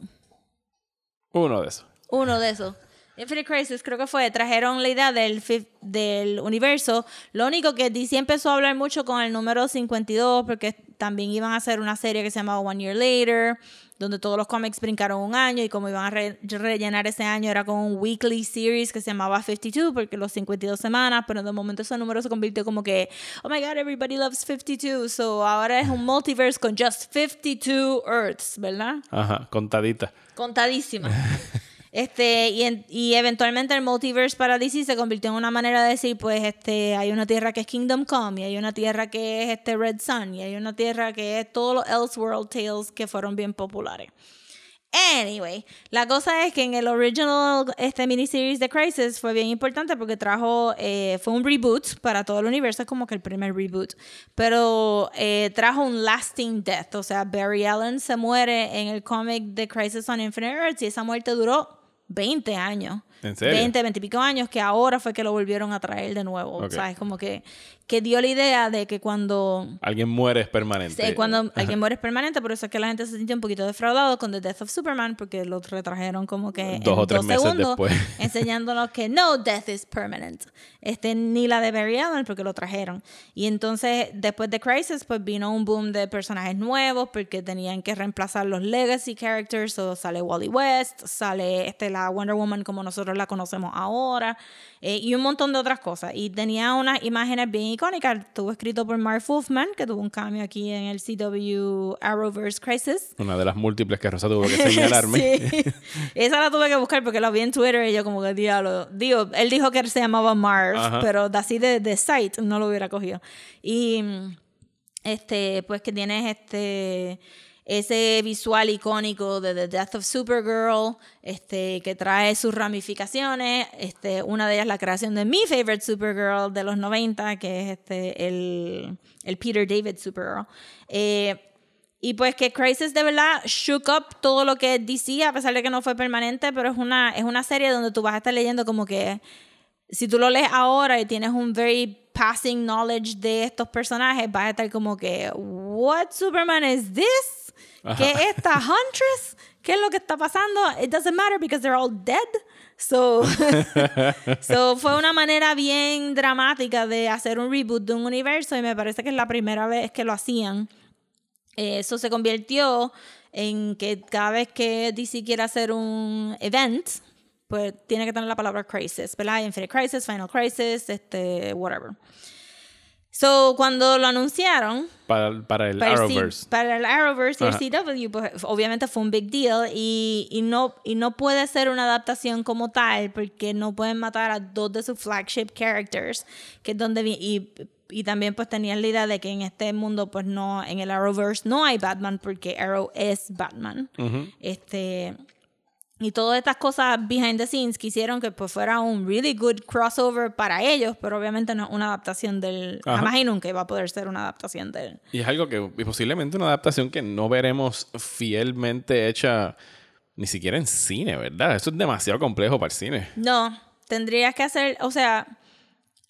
Speaker 3: Uno de esos.
Speaker 4: uno de esos. Infinite Crisis creo que fue, trajeron la idea del, del universo. Lo único que DC empezó a hablar mucho con el número 52 porque también iban a hacer una serie que se llamaba One Year Later, donde todos los cómics brincaron un año y como iban a re- rellenar ese año era con un weekly series que se llamaba 52 porque los 52 semanas, pero de momento ese número se convirtió como que, oh my god, everybody loves 52, so ahora es un multiverse con just 52 Earths, ¿verdad?
Speaker 3: Ajá, contadita.
Speaker 4: contadísima. Este, y, en- y eventualmente el multiverse para DC se convirtió en una manera de decir, pues, este, hay una tierra que es Kingdom Come, y hay una tierra que es este Red Sun, y hay una tierra que es todos los Elseworld Tales que fueron bien populares. Anyway, la cosa es que en el original este miniseries de Crisis fue bien importante porque trajo, eh, fue un reboot para todo el universo, es como que el primer reboot, pero eh, trajo un lasting death, o sea, Barry Allen se muere en el cómic de Crisis on Infinite Earths y esa muerte duró 20 años.
Speaker 3: ¿En serio?
Speaker 4: 20, 20 y pico años que ahora fue que lo volvieron a traer de nuevo.
Speaker 3: Ok.
Speaker 4: O sea, es como que, que dio la idea de que cuando
Speaker 3: Alguien muere es permanente.
Speaker 4: Sí, cuando alguien muere es permanente, por eso es que la gente se sintió un poquito defraudado con The Death of Superman, porque lo retrajeron como que
Speaker 3: Dos
Speaker 4: en
Speaker 3: o tres
Speaker 4: dos
Speaker 3: meses
Speaker 4: segundos,
Speaker 3: después.
Speaker 4: enseñándonos que no death is permanent. Este, ni la de Barry Allen, porque lo trajeron. Y entonces, después de Crisis, pues vino un boom de personajes nuevos, porque tenían que reemplazar los legacy characters, o sale Wally West, sale este, la Wonder Woman como nosotros la conocemos ahora, eh, y un montón de otras cosas. Y tenía unas imágenes bien icónicas. Estuvo escrito por Mark Wolfman, que tuvo un cambio aquí en el CW Arrowverse Crisis.
Speaker 3: Una de las múltiples que Rosa tuvo que señalarme.
Speaker 4: Sí. Esa la tuve que buscar porque la vi en Twitter y yo como que diablo. Digo, él dijo que se llamaba Marv,
Speaker 3: Ajá.
Speaker 4: pero así de, de site no lo hubiera cogido. Y este, pues que tienes este ese visual icónico de The Death of Supergirl, este, que trae sus ramificaciones, este, una de ellas la creación de mi favorite Supergirl de los 90, que es este, el, el Peter David Supergirl. Eh, y pues que Crisis de verdad shook up todo lo que DC, a pesar de que no fue permanente, pero es una, es una serie donde tú vas a estar leyendo como que si tú lo lees ahora y tienes un very passing knowledge de estos personajes, vas a estar como que, what Superman is this? ¿Qué es esta Huntress? ¿Qué es lo que está pasando? It doesn't matter because they're all dead. So, so fue una manera bien dramática de hacer un reboot de un universo y me parece que es la primera vez que lo hacían. Eso se convirtió en que cada vez que DC quiere hacer un event, pues tiene que tener la palabra crisis, ¿verdad? Infinite Crisis, Final Crisis, este, whatever. So, cuando lo anunciaron,
Speaker 3: Para, para el
Speaker 4: para el,
Speaker 3: Arrowverse.
Speaker 4: para el Arrowverse y el
Speaker 3: Ajá.
Speaker 4: CW, pues obviamente fue un big deal y, y, no, y no puede ser una adaptación como tal porque no pueden matar a dos de sus flagship characters, que es donde y, y también pues tenían la idea de que en este mundo pues no, en el Arrowverse no hay Batman porque Arrow es Batman. Este... Y todas estas cosas behind the scenes que hicieron que pues fuera un really good crossover para ellos, pero obviamente no una adaptación del... Y nunca iba a poder ser una adaptación del...
Speaker 3: Y es algo que y posiblemente una adaptación que no veremos fielmente hecha ni siquiera en cine, ¿verdad? Eso es demasiado complejo para el cine.
Speaker 4: No, tendrías que hacer, o sea,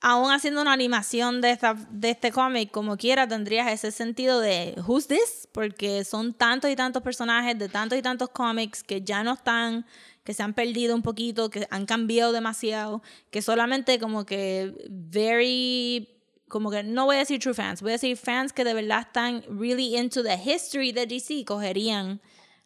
Speaker 4: aún haciendo una animación de, esta, de este cómic, como quiera, tendrías ese sentido de who's this? Porque son tantos y tantos personajes de tantos y tantos cómics que ya no están, que se han perdido un poquito, que han cambiado demasiado, que solamente como que very como que no voy a decir true fans, voy a decir fans que de verdad están really into the history de DC cogerían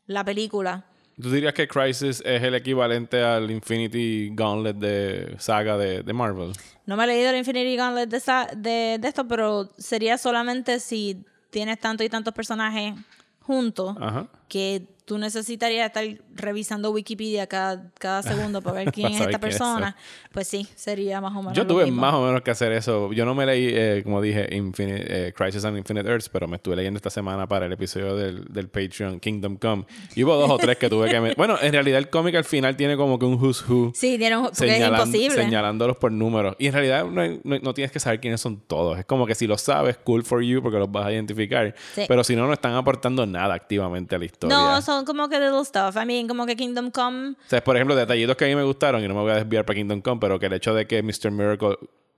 Speaker 4: la película.
Speaker 3: ¿Tú dirías que Crisis es el equivalente al Infinity Gauntlet de saga de, de Marvel?
Speaker 4: No me he leído el Infinity Gauntlet de, de, de esto, pero sería solamente si tienes tantos y tantos personajes juntos
Speaker 3: Ajá.
Speaker 4: que tú necesitarías estar revisando Wikipedia cada, cada segundo para ver quién es esta
Speaker 3: es
Speaker 4: persona. Pues sí, sería más o menos.
Speaker 3: Yo
Speaker 4: lo
Speaker 3: tuve
Speaker 4: mismo.
Speaker 3: más o menos que hacer eso. Yo no me leí, eh, como dije, Infinite, eh, Crisis on Infinite Earths, pero me estuve leyendo esta semana para el episodio del, del Patreon Kingdom Come. Y hubo dos o tres que tuve que... me- Bueno, en realidad el cómic al final tiene como que un who's who.
Speaker 4: Sí, tiene un- es imposible.
Speaker 3: señalándolos por números. Y en realidad no, hay- no- no tienes que saber quiénes son todos. Es como que si lo sabes, cool for you porque los vas a identificar.
Speaker 4: Sí.
Speaker 3: Pero si no, no están aportando nada activamente a la historia.
Speaker 4: No, son como que little stuff. I mean, como que Kingdom Come.
Speaker 3: O sea, por ejemplo, detallitos que a mí me gustaron, y no me voy a desviar para Kingdom Come, pero que el hecho de que Mr. Miracle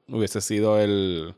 Speaker 3: hubiese sido el,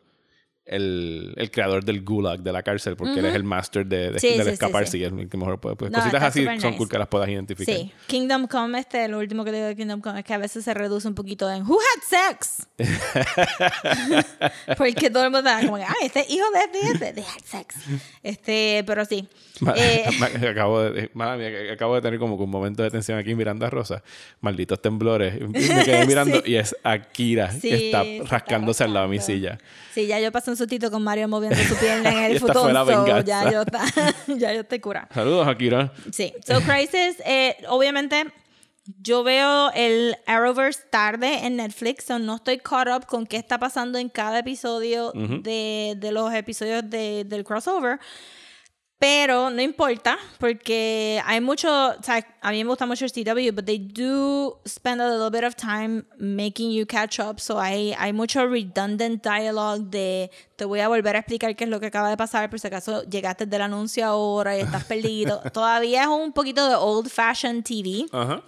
Speaker 3: el, el creador del gulag, de la cárcel, porque él es el master de, de-
Speaker 4: Sí,
Speaker 3: del
Speaker 4: sí,
Speaker 3: escaparse
Speaker 4: sí.
Speaker 3: y es el que mejor puede. Pues,
Speaker 4: No,
Speaker 3: cositas así son
Speaker 4: nice.
Speaker 3: cool que las puedas identificar.
Speaker 4: Sí, Kingdom Come, este, lo último que digo de Kingdom Come es que a veces se reduce un poquito en Who had sex? Porque todo el mundo está como ay, este hijo de este, they had sex. Este, pero sí.
Speaker 3: Ma-
Speaker 4: Eh,
Speaker 3: acabo, de, mala mía, acabo de tener como que un momento de tensión aquí mirando a Rosa. Malditos temblores. Y me quedé mirando y es Akira que está
Speaker 4: se está
Speaker 3: rascándose al lado de mi silla.
Speaker 4: Sí, ya yo pasé un sustito con Mario moviendo su pierna en el futón. so ya yo, ya yo estoy curada.
Speaker 3: Saludos, Akira.
Speaker 4: Sí. So, Crisis, eh, obviamente, yo veo el Arrowverse tarde en Netflix, so no estoy caught up con qué está pasando en cada episodio de, de los episodios de- del crossover. Pero no importa, porque hay mucho, o sea, a mí me gusta mucho el CW, but they do spend a little bit of time making you catch up. So hay, hay mucho redundant dialogue de te voy a volver a explicar qué es lo que acaba de pasar, por si acaso llegaste del anuncio ahora y estás perdido. Todavía es un poquito de old fashioned TV.
Speaker 3: Ajá.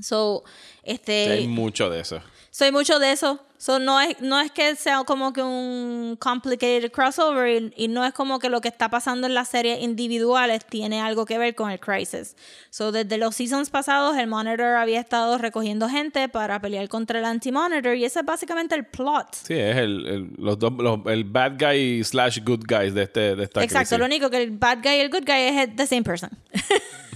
Speaker 4: So,
Speaker 3: Sí,
Speaker 4: este,
Speaker 3: hay mucho de eso.
Speaker 4: Soy mucho de eso. So, no, es, no es que sea como que un complicated crossover y, y no es como que lo que está pasando en las series individuales tiene algo que ver con el crisis. So, desde los seasons pasados, el Monitor había estado recogiendo gente para pelear contra el Anti-Monitor y ese es básicamente el plot.
Speaker 3: Sí, es el, el- los dos, los- el bad guy slash good guys de, este, de esta
Speaker 4: Exacto,
Speaker 3: crisis.
Speaker 4: lo único que el bad guy y el good guy es the same person.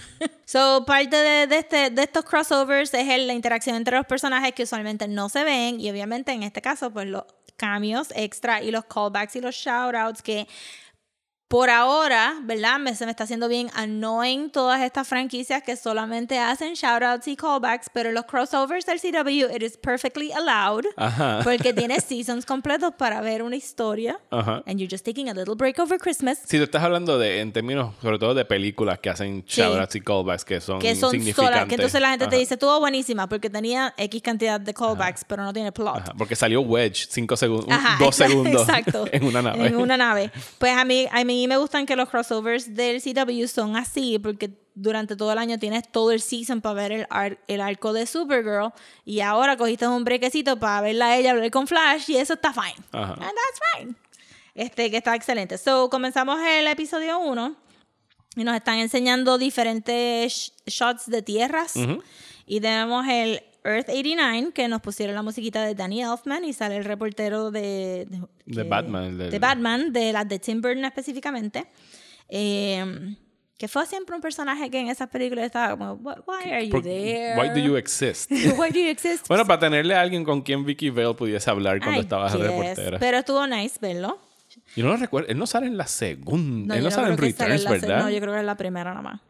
Speaker 4: so, parte de, de este, de estos crossovers es el- la interacción entre los personajes que usualmente no se ven y obviamente en este caso pues los cambios extra y los callbacks y los shoutouts que por ahora, ¿verdad? Me, se me está haciendo bien annoying todas estas franquicias que solamente hacen shoutouts y callbacks, pero los crossovers del CW, it is perfectly allowed.
Speaker 3: Ajá.
Speaker 4: Porque tienes seasons completos para ver una historia.
Speaker 3: Ajá.
Speaker 4: And you're just taking a little break over Christmas.
Speaker 3: Si tú estás hablando de, en términos, sobre todo de películas que hacen
Speaker 4: Sí.
Speaker 3: shoutouts y callbacks que son
Speaker 4: que son
Speaker 3: significantes.
Speaker 4: solas, que entonces la gente te
Speaker 3: Ajá.
Speaker 4: dice, estuvo buenísima porque tenía X cantidad de callbacks, pero no tiene plot.
Speaker 3: Porque salió Wedge cinco segundos, dos segundos
Speaker 4: exacto.
Speaker 3: en una nave.
Speaker 4: En una nave. Pues a mí, a mí me gustan que los crossovers del CW son así, porque durante todo el año tienes todo el season para ver el, ar- el arco de Supergirl y ahora cogiste un brequecito para verla a ella hablar con Flash y eso está fine.
Speaker 3: Ajá.
Speaker 4: And that's fine. Este, que está excelente. So, comenzamos el episodio 1 y nos están enseñando diferentes sh- shots de tierras. Y tenemos el Earth 89, que nos pusieron la musiquita de Danny Elfman y sale el reportero de... De,
Speaker 3: De
Speaker 4: que-
Speaker 3: Batman, del-
Speaker 4: De Batman, de las de Tim Burton específicamente. Eh, que fue siempre un personaje que en esas películas estaba como, "Why- are you there?
Speaker 3: Why do you exist?
Speaker 4: Why do you exist?
Speaker 3: bueno, para tenerle a alguien con quien Vicky Vale pudiese hablar cuando estaba de reportera.
Speaker 4: Pero estuvo nice verlo.
Speaker 3: Yo no lo recuerdo. Él no sale en la segunda.
Speaker 4: No,
Speaker 3: él
Speaker 4: yo
Speaker 3: no sale en
Speaker 4: sale
Speaker 3: Returns,
Speaker 4: la se-
Speaker 3: ¿verdad?
Speaker 4: No, yo creo que es la primera nada más.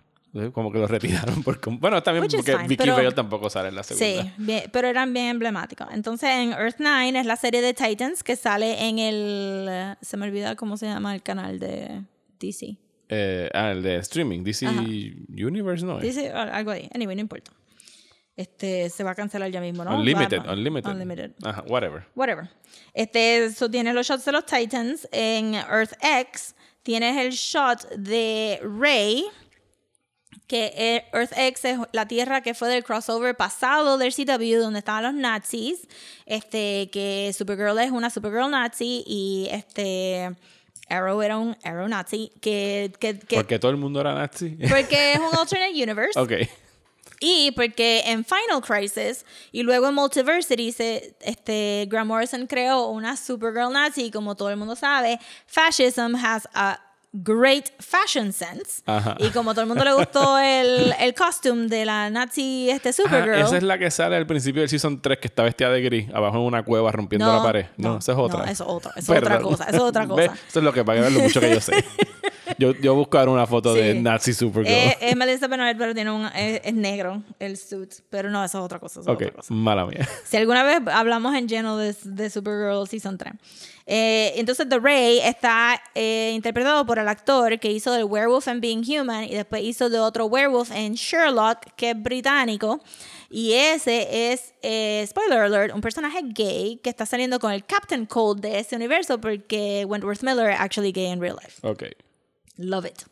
Speaker 3: Como que lo retiraron. Por bueno, también
Speaker 4: Which
Speaker 3: porque
Speaker 4: fine,
Speaker 3: Vicky
Speaker 4: pero-
Speaker 3: Vale tampoco sale en la segunda.
Speaker 4: Sí, bien- pero eran bien emblemáticos. Entonces, en Earth 9 es la serie de Titans que sale en el. Se me olvida cómo se llama el canal de DC.
Speaker 3: Eh, ah, el de streaming. DC
Speaker 4: Ajá.
Speaker 3: Universe, ¿no?
Speaker 4: DC, o algo ahí. Anyway, no importa. Este, se va a cancelar ya mismo, ¿no?
Speaker 3: Unlimited. Unlimited.
Speaker 4: Unlimited.
Speaker 3: Ajá, whatever.
Speaker 4: Whatever. Este, eso tiene los shots de los Titans. En Earth X tienes el shot de Rey, que eh, Earth X es la tierra que fue del crossover pasado del CW, donde estaban los nazis. Este, que Supergirl es una Supergirl nazi y este Arrow era un Arrow nazi. Que, que, que-
Speaker 3: Porque todo el mundo era nazi.
Speaker 4: porque es un alternate universe.
Speaker 3: ok.
Speaker 4: Y porque en Final Crisis y luego en Multiversity, se, este, Grant Morrison creó una Supergirl Nazi. Como todo el mundo sabe, fascism has a great fashion sense.
Speaker 3: Ajá.
Speaker 4: Y como todo el mundo le gustó el, el costume de la Nazi este Supergirl.
Speaker 3: esa es la que sale al principio del season 3 que está vestida de gris, abajo en una cueva rompiendo
Speaker 4: No,
Speaker 3: la pared. No,
Speaker 4: no,
Speaker 3: esa es otra.
Speaker 4: no, eso es otra, eso es otra cosa, eso es otra
Speaker 3: ¿Ves?
Speaker 4: cosa.
Speaker 3: Eso es lo que para ver lo mucho que yo sé. yo, yo busco ahora una foto de. Nazi Supergirl.
Speaker 4: Eh, es Melissa pero tiene un, es, es negro el suit. Pero no, eso es otra cosa. eso es
Speaker 3: ok,
Speaker 4: otra cosa.
Speaker 3: mala mía.
Speaker 4: Si alguna vez hablamos en lleno de, de Supergirl Season 3. Eh, entonces, The Ray está eh, interpretado por el actor que hizo del Werewolf en Being Human y después hizo de otro Werewolf en Sherlock, que es británico. Y ese es, eh, spoiler alert, un personaje gay que está saliendo con el Captain Cold de ese universo porque Wentworth Miller es actually gay in real life.
Speaker 3: Ok.
Speaker 4: Love it.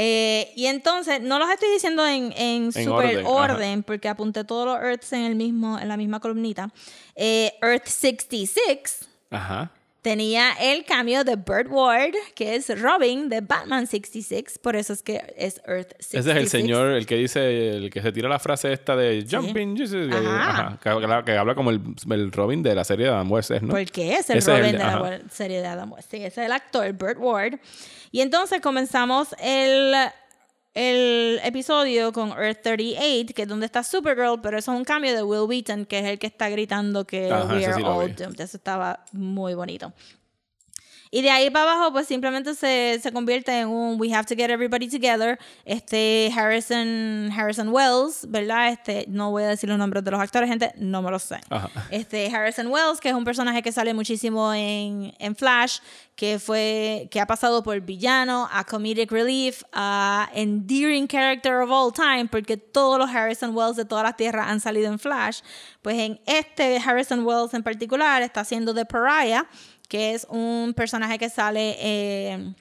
Speaker 4: Eh, y entonces, no los estoy diciendo en, en, super
Speaker 3: orden,
Speaker 4: orden, porque apunté todos los Earths en, el mismo, en la misma columnita. Eh, Earth 66
Speaker 3: Ajá.
Speaker 4: tenía el cambio de Burt Ward, que es Robin de Batman 66, por eso es que es Earth 66.
Speaker 3: Ese es el señor, el que dice, el que se tira la frase esta de Jumping Jesus.
Speaker 4: Ajá.
Speaker 3: Ajá. Que, habla- que habla como el, el Robin de la serie de Adam West, ¿no?
Speaker 4: Porque es el
Speaker 3: Ese es el-
Speaker 4: Robin de la serie de Adam West. Sí, ese es el actor, Burt Ward. Y entonces comenzamos el, el episodio con Earth 38, que es donde está Supergirl, pero eso es un cambio de Will Wheaton, que es el que está gritando que
Speaker 3: Ajá,
Speaker 4: we are
Speaker 3: sí
Speaker 4: all
Speaker 3: vi.
Speaker 4: doomed. Eso estaba muy bonito. Y de ahí para abajo, pues simplemente se, se convierte en un We have to get everybody together. Este Harrison, Harrison Wells, ¿verdad? Este, no voy a decir los nombres de los actores, gente, no me los sé.
Speaker 3: Ajá.
Speaker 4: Este Harrison Wells, que es un personaje que sale muchísimo en, en Flash, que fue, que ha pasado por villano, a comedic relief, a endearing character of all time, porque todos los Harrison Wells de todas las tierras han salido en Flash. Pues en este Harrison Wells en particular está haciendo de Pariah, que es un personaje que sale eh,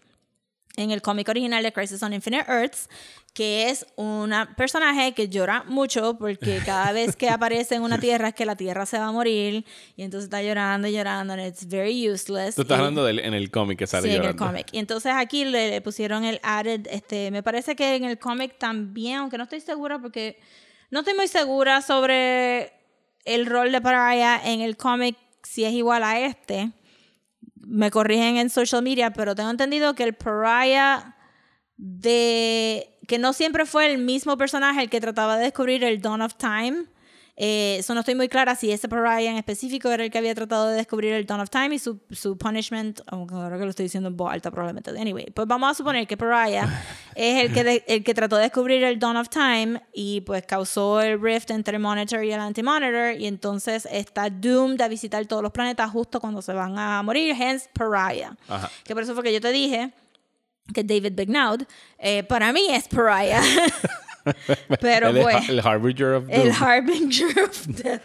Speaker 4: en el cómic original de Crisis on Infinite Earths, que es un personaje que llora mucho porque cada vez que aparece en una tierra es que la tierra se va a morir y entonces está llorando y llorando and it's very useless.
Speaker 3: Tú estás
Speaker 4: Y-
Speaker 3: hablando del, en el cómic que sale
Speaker 4: Sí, en el cómic. Y entonces aquí le, le pusieron el added, este, me parece que en el cómic también, aunque no estoy segura porque no estoy muy segura sobre el rol de Pariah en el cómic si es igual a este. Me corrigen en social media, pero tengo entendido que el Pariah de que no siempre fue el mismo personaje el que trataba de descubrir el Dawn of Time. Eh, eso no estoy muy clara si ese Pariah en específico era el que había tratado de descubrir el Dawn of Time y su, su punishment, aunque ahora que lo estoy diciendo en voz alta probablemente. Anyway, pues vamos a suponer que Pariah es el que, de- el que trató de descubrir el Dawn of Time y pues causó el rift entre el Monitor y el Anti-Monitor y entonces está doomed a visitar todos los planetas justo cuando se van a morir, hence Pariah.
Speaker 3: Ajá.
Speaker 4: Que por eso fue que yo te dije que David Bignaud eh, para mí es Pariah. Pero pues
Speaker 3: el Harbinger of
Speaker 4: el. Harbinger of Death.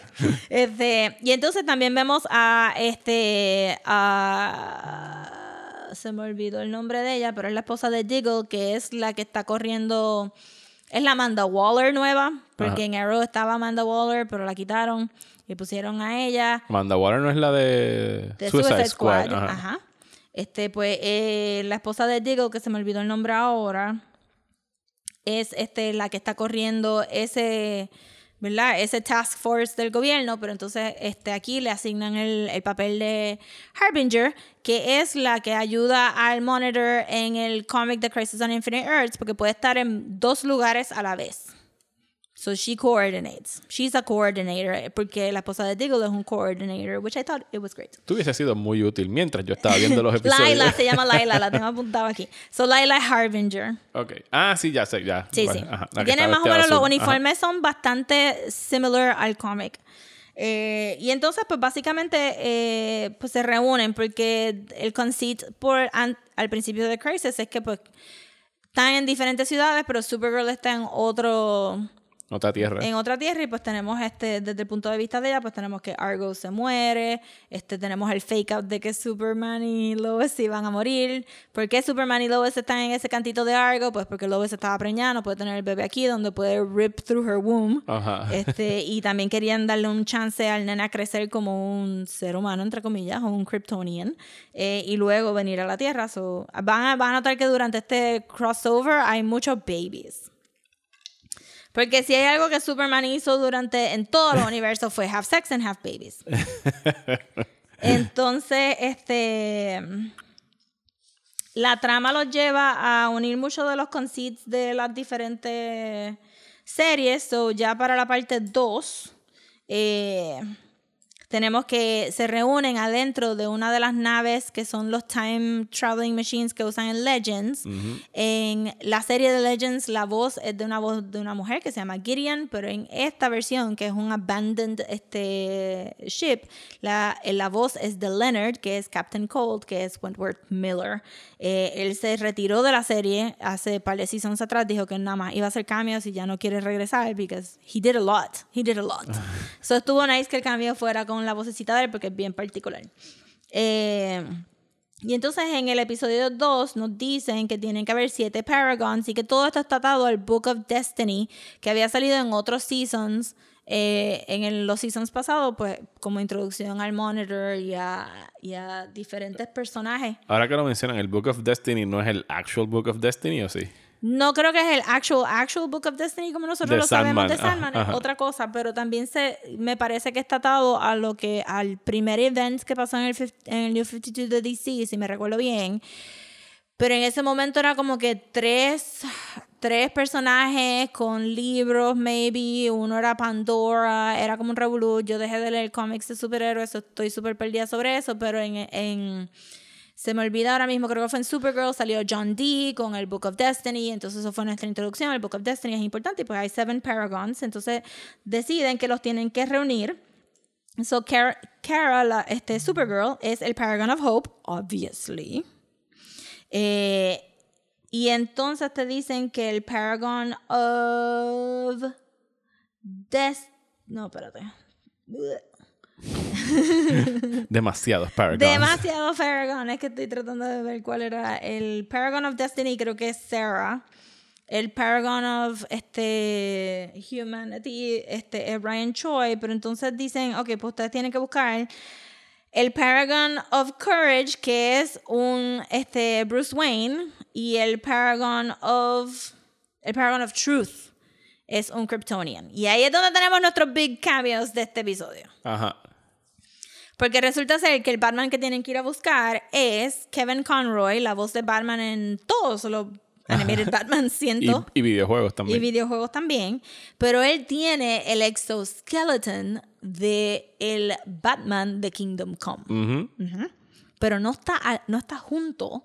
Speaker 4: Este, y entonces también vemos a este a- se me olvidó el nombre de ella, pero es la esposa de Diggle, que es la que está corriendo es la Amanda Waller nueva, porque
Speaker 3: Ajá.
Speaker 4: en Arrow estaba Amanda Waller, pero la quitaron y pusieron a ella
Speaker 3: Amanda Waller no es la de,
Speaker 4: de
Speaker 3: Suicide,
Speaker 4: Suicide Squad.
Speaker 3: Squad. Ajá.
Speaker 4: Ajá. Este, pues, eh, la esposa de Diggle, que se me olvidó el nombre ahora, es este, la que está corriendo ese, ¿verdad? Ese task force del gobierno, pero entonces este, aquí le asignan el, el papel de Harbinger, que es la que ayuda al Monitor en el cómic de Crisis on Infinite Earths, porque puede estar en dos lugares a la vez. So she coordinates. She's a coordinator, porque la esposa de Diggle es un coordinator, which I thought it was great.
Speaker 3: Tú hubiese sido muy útil mientras yo estaba viendo los episodios.
Speaker 4: Laila, se llama Laila, la tengo apuntada aquí. So Laila es Harbinger.
Speaker 3: Ok. Ah, sí, ya sé, ya.
Speaker 4: Sí, sí.
Speaker 3: ajá,
Speaker 4: Tiene más o
Speaker 3: vestida
Speaker 4: menos los.
Speaker 3: Ajá.
Speaker 4: uniformes son bastante similar al cómic. Eh, y entonces, pues básicamente, eh, pues se reúnen porque el conceit por al principio de Crisis es que pues están en diferentes ciudades, pero Supergirl está en otro
Speaker 3: Otra tierra.
Speaker 4: en otra tierra y pues tenemos este desde el punto de vista de ella pues tenemos que Argo se muere este tenemos el fake out de que Superman y Lois se iban a morir ¿por qué Superman y Lois están en ese cantito de Argo? pues porque Lois estaba preñada no puede tener el bebé aquí donde puede rip through her womb
Speaker 3: Ajá.
Speaker 4: este y también querían darle un chance al nene a crecer como un ser humano entre comillas o un Kryptonian eh, y luego venir a la Tierra so, van, a, van a notar que durante este crossover hay muchos babies porque si hay algo que Superman hizo durante en todos los universos fue have sex and have babies. Entonces, este la trama los lleva a unir muchos de los conceits de las diferentes series. So, ya para la parte 2, eh, tenemos que se reúnen adentro de una de las naves que son los time traveling machines que usan en Legends. En la serie de Legends la voz es de una voz de una mujer que se llama Gideon, pero en esta versión que es un abandoned este ship, la, eh, la voz es de Leonard, que es Captain Cold, que es Wentworth Miller. Eh, él se retiró de la serie hace par de seasons atrás, dijo que nada más iba a hacer cambios y ya no quiere regresar because he did a lot, he did a lot. so estuvo nice que el cambio fuera con la vocecita de él porque es bien particular. Eh, y entonces en el episodio 2 nos dicen que tienen que haber siete Paragons y que todo esto está atado al Book of Destiny que había salido en otros seasons. eh, en los seasons pasados, pues como introducción al Monitor y a diferentes personajes.
Speaker 3: Ahora que lo mencionan, el Book of Destiny no es el actual Book of Destiny, ¿o sí?
Speaker 4: No creo que es el actual, actual Book of Destiny como nosotros
Speaker 3: De
Speaker 4: lo sabemos de
Speaker 3: Sandman, ajá,
Speaker 4: es
Speaker 3: ajá.
Speaker 4: otra cosa, pero también se, me parece que está atado a lo que, al primer event que pasó en el, en el New 52 de DC, si me recuerdo bien. Pero en ese momento era como que tres, tres personajes con libros, maybe. Uno era Pandora, era como un revolú. Yo dejé de leer cómics de superhéroes, estoy súper perdida sobre eso, pero en, en se me olvida ahora mismo, creo que fue en Supergirl, salió John Dee con el Book of Destiny, entonces eso fue nuestra introducción, el Book of Destiny es importante, pues hay seven Paragons, entonces deciden que los tienen que reunir. So Kara, Kara, la, este, Supergirl, es el Paragon of Hope, obviously. Eh, y entonces te dicen que el Paragon of Des... No, espérate.
Speaker 3: Demasiados Paragons.
Speaker 4: Demasiado Paragon. Es que estoy tratando de ver cuál era. El Paragon of Destiny creo que es Sarah. El Paragon of este, Humanity este, es Brian Choi. Pero entonces dicen, ok, pues ustedes tienen que buscar el Paragon of Courage, que es un este, Bruce Wayne. Y el Paragon of... El Paragon of Truth es un Kryptonian. Y ahí es donde tenemos nuestros big cameos de este episodio.
Speaker 3: Ajá.
Speaker 4: Porque resulta ser que el Batman que tienen que ir a buscar es Kevin Conroy, la voz de Batman en todos los animated Batman,
Speaker 3: Y,
Speaker 4: siento.
Speaker 3: y videojuegos
Speaker 4: Y,
Speaker 3: también.
Speaker 4: videojuegos también. Pero él tiene el exoskeleton de el Batman de Kingdom Come. Pero no está, no está junto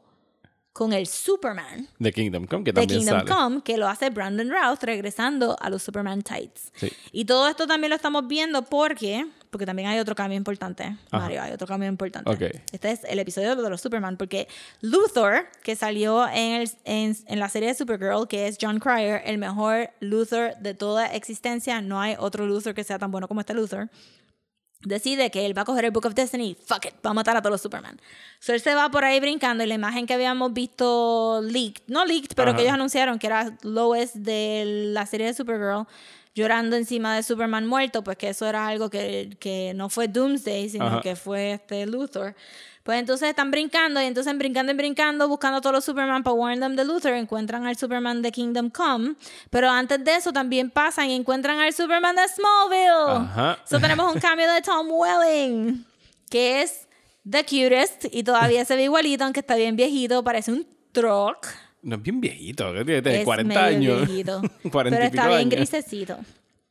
Speaker 4: con el Superman
Speaker 3: De Kingdom Come, que
Speaker 4: de
Speaker 3: también
Speaker 4: Kingdom
Speaker 3: sale.
Speaker 4: Come, que lo hace Brandon Routh regresando a los Superman Tights.
Speaker 3: Sí.
Speaker 4: Y todo esto también lo estamos viendo porque, porque también hay otro cambio importante, Mario, hay otro cambio importante.
Speaker 3: Ok.
Speaker 4: Este es el episodio de los Superman, porque Luthor, que salió en, el- en, en la serie de Supergirl, que es John Cryer, el mejor Luthor de toda existencia, no hay otro Luthor que sea tan bueno como este Luthor decide que él va a coger el Book of Destiny y fuck it, va a matar a todos los Superman. So él se va por ahí brincando y la imagen que habíamos visto leaked, no leaked, pero
Speaker 3: Ajá.
Speaker 4: que ellos anunciaron que era Lois de la serie de Supergirl llorando encima de Superman muerto, pues que eso era algo que, que no fue Doomsday, sino
Speaker 3: Ajá.
Speaker 4: que fue este Luthor. Pues entonces están brincando y entonces brincando y brincando, buscando a todos los Superman para warn them de Luthor, encuentran al Superman de Kingdom Come, pero antes de eso también pasan y encuentran al Superman de Smallville.
Speaker 3: Ajá.
Speaker 4: So tenemos un cambio de Tom Welling, que es the cutest y todavía se ve igualito, aunque está bien viejito, parece un truck.
Speaker 3: No es bien viejito, que tiene
Speaker 4: es
Speaker 3: 40
Speaker 4: medio
Speaker 3: años.
Speaker 4: viejito,
Speaker 3: 40
Speaker 4: pero está bien
Speaker 3: años.
Speaker 4: grisecito.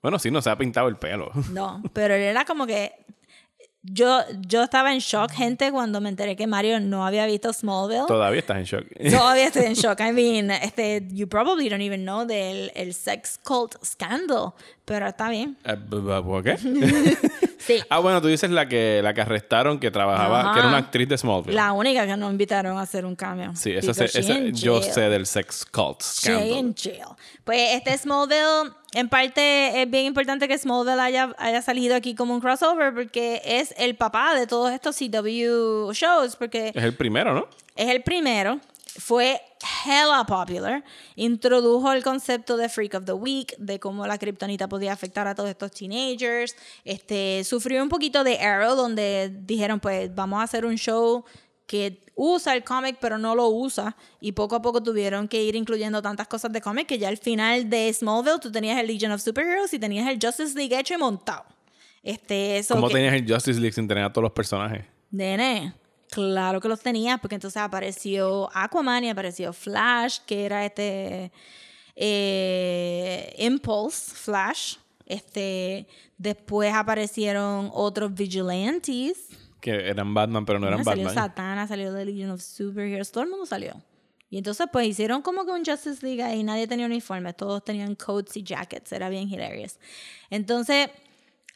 Speaker 3: Bueno, sí, no se ha pintado el pelo.
Speaker 4: No, pero él era como que yo, yo estaba en shock, gente, cuando me enteré que Mario no había visto Smallville.
Speaker 3: Todavía estás en shock.
Speaker 4: Todavía estoy en shock. I mean, este, you probably don't even know del el sex cult scandal, pero está bien.
Speaker 3: Eh, ¿Por qué?
Speaker 4: Sí.
Speaker 3: ah, bueno, tú dices la que, la que arrestaron que trabajaba,
Speaker 4: Ajá.
Speaker 3: que era una actriz de Smallville.
Speaker 4: La única que nos invitaron a hacer un cambio.
Speaker 3: Sí, esa, se-
Speaker 4: she
Speaker 3: esa- yo sé del sex cult
Speaker 4: She
Speaker 3: scandal.
Speaker 4: in jail. Pues este Smallville en parte es bien importante que Smallville haya, haya salido aquí como un crossover porque es el papá de todos estos CW shows, porque
Speaker 3: Es el primero, ¿no?
Speaker 4: es el primero, fue hella popular, introdujo el concepto de Freak of the Week, de cómo la kriptonita podía afectar a todos estos teenagers, este, sufrió un poquito de Arrow, donde dijeron, pues vamos a hacer un show que usa el cómic pero no lo usa y poco a poco tuvieron que ir incluyendo tantas cosas de cómic que ya al final de Smallville tú tenías el Legion of Superheroes y tenías el Justice League hecho y montado. Este, eso
Speaker 3: ¿Cómo
Speaker 4: que-
Speaker 3: tenías el Justice League sin tener a todos los personajes?
Speaker 4: Nene, claro que los tenía, porque entonces apareció Aquaman y apareció Flash, que era este eh, Impulse Flash. Este, después aparecieron otros vigilantes.
Speaker 3: Que eran Batman, pero no eran
Speaker 4: salió
Speaker 3: Batman.
Speaker 4: Satana, salió The Legion of Superheroes, todo el mundo salió. Y entonces pues hicieron como que un Justice League ahí, nadie tenía uniforme, todos tenían coats y jackets, era bien hilarious. Entonces,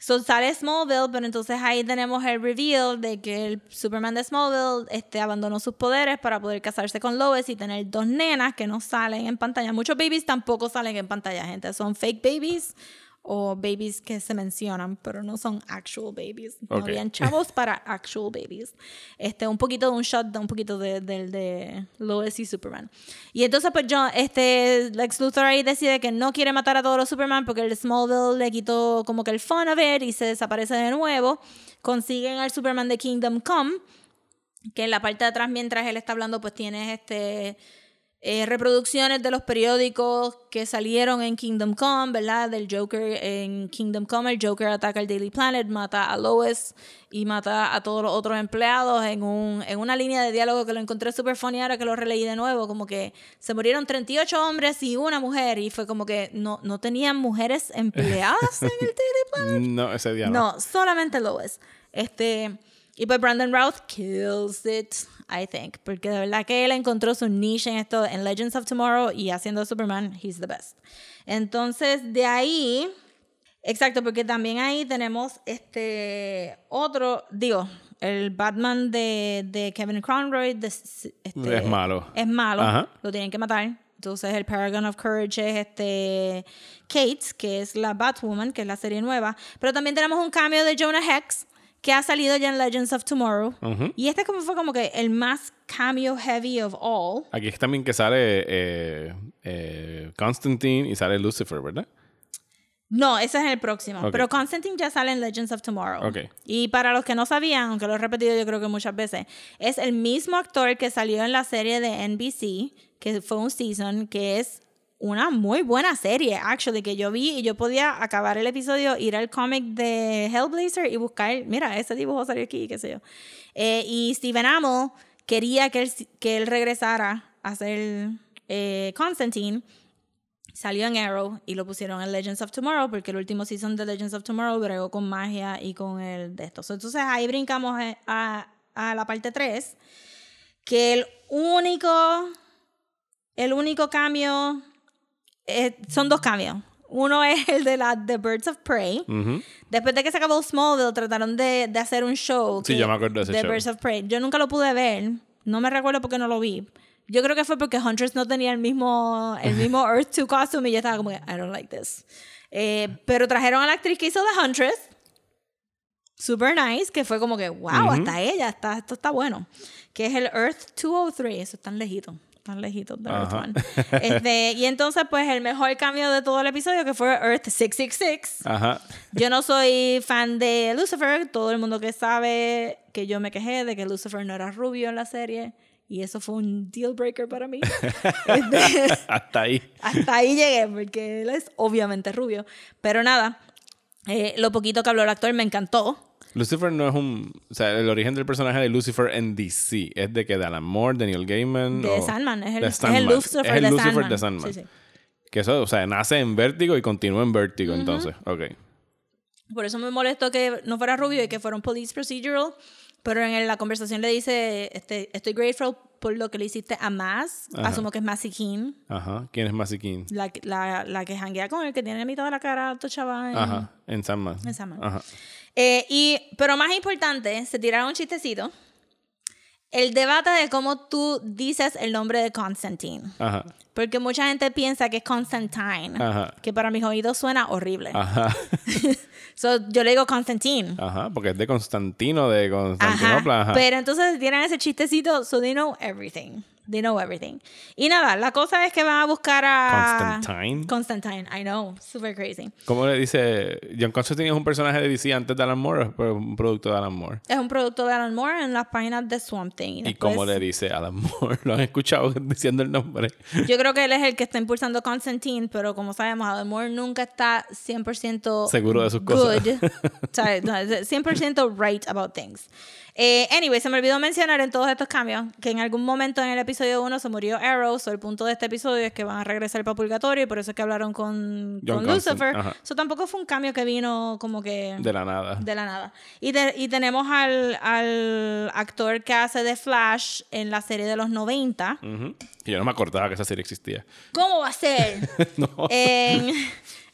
Speaker 4: so sale Smallville, pero entonces ahí tenemos el reveal de que el Superman de Smallville este, abandonó sus poderes para poder casarse con Lois y tener dos nenas que no salen en pantalla. Muchos babies tampoco salen en pantalla, gente, son fake babies o babies que se mencionan, pero no son actual babies. No
Speaker 3: Ok.
Speaker 4: habían chavos para actual babies. Este, un poquito de un shot, un poquito de, de, de Lois y Superman. Y entonces, pues yo, este, Lex Luthor ahí decide que no quiere matar a todos los Superman porque el Smallville le quitó como que el fun of it y se desaparece de nuevo. Consiguen al Superman de Kingdom Come, que en la parte de atrás, mientras él está hablando, pues tienes este eh, reproducciones de los periódicos que salieron en Kingdom Come, ¿verdad? Del Joker en Kingdom Come. El Joker ataca al Daily Planet, mata a Lois y mata a todos los otros empleados en, un, en una línea de diálogo que lo encontré súper funny ahora que lo releí de nuevo. Como que se murieron 38 hombres y una mujer. Y fue como que no, no tenían mujeres empleadas en el Daily Planet.
Speaker 3: No, ese día no.
Speaker 4: No, solamente Lois. Este, y pues Brandon Routh kills it, I think. Porque de verdad que él encontró su niche en esto, en Legends of Tomorrow y haciendo Superman, he's the best. Entonces, de ahí, exacto, porque también ahí tenemos este otro, digo, el Batman de, de Kevin Conroy de- este,
Speaker 3: Es malo.
Speaker 4: Es malo,
Speaker 3: Ajá.
Speaker 4: lo tienen que matar. Entonces el Paragon of Courage es este Kate, que es la Batwoman, que es la serie nueva. Pero también tenemos un cambio de Jonah Hex, que ha salido ya en Legends of Tomorrow. Y este como fue como que el más cameo heavy of all.
Speaker 3: Aquí es también que sale eh, eh, Constantine y sale Lucifer, ¿verdad?
Speaker 4: No, ese es el próximo. Pero Constantine ya sale en Legends of Tomorrow.
Speaker 3: Ok.
Speaker 4: Y para los que no sabían, aunque lo he repetido yo creo que muchas veces, es el mismo actor que salió en la serie de NBC, que fue un season, que es una muy buena serie, actually, que yo vi y yo podía acabar el episodio, ir al cómic de Hellblazer y buscar, mira, ese dibujo salió aquí, qué sé yo. Eh, y Stephen Amell quería que él, que él regresara a ser eh, Constantine salió en Arrow y lo pusieron en Legends of Tomorrow porque el último season de Legends of Tomorrow bregó con magia y con el de estos. Entonces ahí brincamos eh, a, a la parte 3, que el único, el único cambio, eh, son dos cambios. Uno es el de la The Birds of Prey. Después de que se acabó Smallville, trataron de, de hacer un show.
Speaker 3: Sí, yo me acuerdo de ese show.
Speaker 4: Birds of Prey. Yo nunca lo pude ver. No me recuerdo porque no lo vi. Yo creo que fue porque Huntress no tenía el mismo, el mismo Earth 2 costume y yo estaba como, I don't like this. Eh, pero trajeron a la actriz que hizo de Huntress. Super nice, que fue como que, wow, hasta ella, está, esto está bueno. Que es el Earth 203, eso es tan lejito, tan lejito de Earth. 1. Este, y entonces, pues, el mejor cambio de todo el episodio, que fue Earth 666.
Speaker 3: Ajá.
Speaker 4: Yo no soy fan de Lucifer. Todo el mundo que sabe que yo me quejé de que Lucifer no era rubio en la serie. Y eso fue un deal breaker para mí. Este,
Speaker 3: Hasta ahí.
Speaker 4: hasta ahí llegué, porque él es obviamente rubio. Pero nada, eh, lo poquito que habló el actor me encantó.
Speaker 3: Lucifer no es un. O sea, el origen del personaje de Lucifer en DC es de que de Alan Moore, Daniel Gaiman.
Speaker 4: De
Speaker 3: o-
Speaker 4: Sandman, es el,
Speaker 3: de
Speaker 4: es el
Speaker 3: Sandman.
Speaker 4: Lucifer,
Speaker 3: Es el
Speaker 4: de,
Speaker 3: Lucifer
Speaker 4: Sandman.
Speaker 3: de Sandman.
Speaker 4: Sí, sí.
Speaker 3: Que eso, o sea, nace en vértigo y continúa en vértigo, entonces. Ok.
Speaker 4: Por eso me molestó que no fuera rubio y que fuera un police procedural. Pero en la conversación le dice, este, estoy grateful por lo que le hiciste a Maz.
Speaker 3: Ajá.
Speaker 4: Asumo que es Mazzy King.
Speaker 3: Ajá. ¿Quién es Masikin?
Speaker 4: La, la, la que janguea con el que tiene mitad de la cara tochaba en,
Speaker 3: Ajá. En Sandman.
Speaker 4: en Sandman.
Speaker 3: Ajá.
Speaker 4: Eh, y, pero más importante, se tiraron un chistecito. El debate de cómo tú dices el nombre de Constantine.
Speaker 3: Ajá.
Speaker 4: Porque mucha gente piensa que es Constantine.
Speaker 3: Ajá.
Speaker 4: Que para mis oídos suena horrible.
Speaker 3: Ajá.
Speaker 4: So, yo le digo Constantine.
Speaker 3: Ajá, porque es de Constantino, de. Constantinopla. Ajá.
Speaker 4: Pero entonces tienen ese chistecito, so they know everything. They know everything. Y nada, la cosa es que van a buscar a...
Speaker 3: Constantine.
Speaker 4: Constantine, I know. Super crazy.
Speaker 3: ¿Cómo le dice? John Constantine es un personaje de DC antes de Alan Moore, o es un producto de Alan Moore.
Speaker 4: Es un producto de Alan Moore en las páginas de Swamp Thing.
Speaker 3: ¿Y
Speaker 4: después-
Speaker 3: cómo le dice Alan Moore? ¿Lo han escuchado diciendo el nombre?
Speaker 4: Yo creo que él es el que está impulsando Constantine, pero como sabemos, Alan Moore nunca está 100%
Speaker 3: Seguro de sus cosas.
Speaker 4: good. Es 100% right about things. Eh, anyway, se me olvidó mencionar en todos estos cambios que en algún momento en el episodio 1 se murió Arrow, so el punto de este episodio es que van a regresar para Purgatorio y por eso es que hablaron con, Lucifer. Eso tampoco fue un cambio que vino como que
Speaker 3: De la nada.
Speaker 4: de la nada. Y, te- y tenemos al, al actor que hace de Flash en la serie de los 90.
Speaker 3: Ujú. Y yo no me acordaba que esa serie existía.
Speaker 4: ¿Cómo va a ser?
Speaker 3: No.
Speaker 4: en,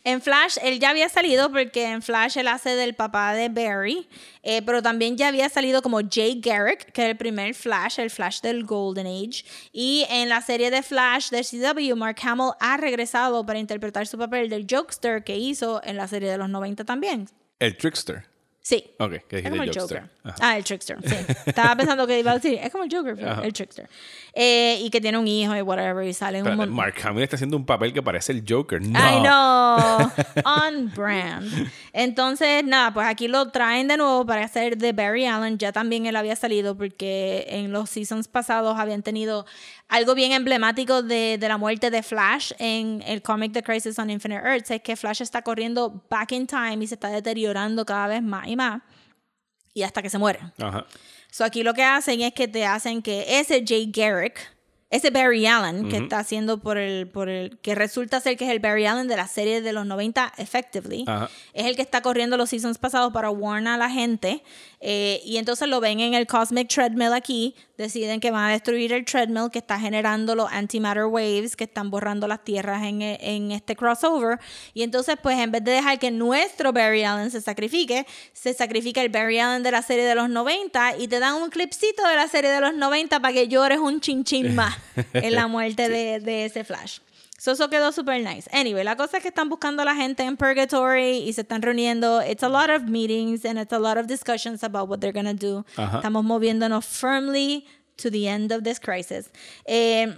Speaker 4: en Flash, él ya había salido porque en Flash él hace del papá de Barry, eh, pero también ya había salido como Jay Garrick, que es el primer Flash, el Flash del Golden Age. Y en la serie de Flash de CW, Mark Hamill ha regresado para interpretar su papel del Jokester que hizo en la serie de los 90 también.
Speaker 3: El Trickster.
Speaker 4: Sí.
Speaker 3: Ok, que
Speaker 4: Es como el. Joker.
Speaker 3: Ajá.
Speaker 4: Ah, el Trickster, sí. Estaba pensando que iba a decir, es como el Joker, pero el Trickster. Eh, y que tiene un hijo y whatever, y sale un
Speaker 3: Pero
Speaker 4: montón.
Speaker 3: Mark Hamill está haciendo un papel que parece el Joker. No.
Speaker 4: I know. On brand. Entonces, nada, pues aquí lo traen de nuevo para hacer de Barry Allen. Ya también él había salido porque en los seasons pasados habían tenido algo bien emblemático de, de la muerte de Flash en el cómic The Crisis on Infinite Earths. Es que Flash está corriendo back in time y se está deteriorando cada vez más y más. Y hasta que se muere.
Speaker 3: Ajá.
Speaker 4: So aquí lo que hacen es que te hacen que ese Jay Garrick, ese Barry Allen que está haciendo por el, por el, que resulta ser que es el Barry Allen de la serie de los 90 Effectively,
Speaker 3: Ajá.
Speaker 4: es el que está corriendo los seasons pasados para warn a la gente. eh, y entonces lo ven en el Cosmic Treadmill aquí, deciden que van a destruir el treadmill que está generando los antimatter waves que están borrando las tierras en, e- en este crossover. Y entonces, pues en vez de dejar que nuestro Barry Allen se sacrifique, se sacrifica el Barry Allen de la serie de los 90 y te dan un clipcito de la serie de los 90 para que llores un chinchín más en la muerte de, de ese Flash. So, eso quedó super nice. Anyway, la cosa es que están buscando a la gente en Purgatory y se están reuniendo. It's a lot of meetings and it's a lot of discussions about what they're gonna do.
Speaker 3: Ajá.
Speaker 4: Estamos moviéndonos firmly to the end of this crisis. Eh,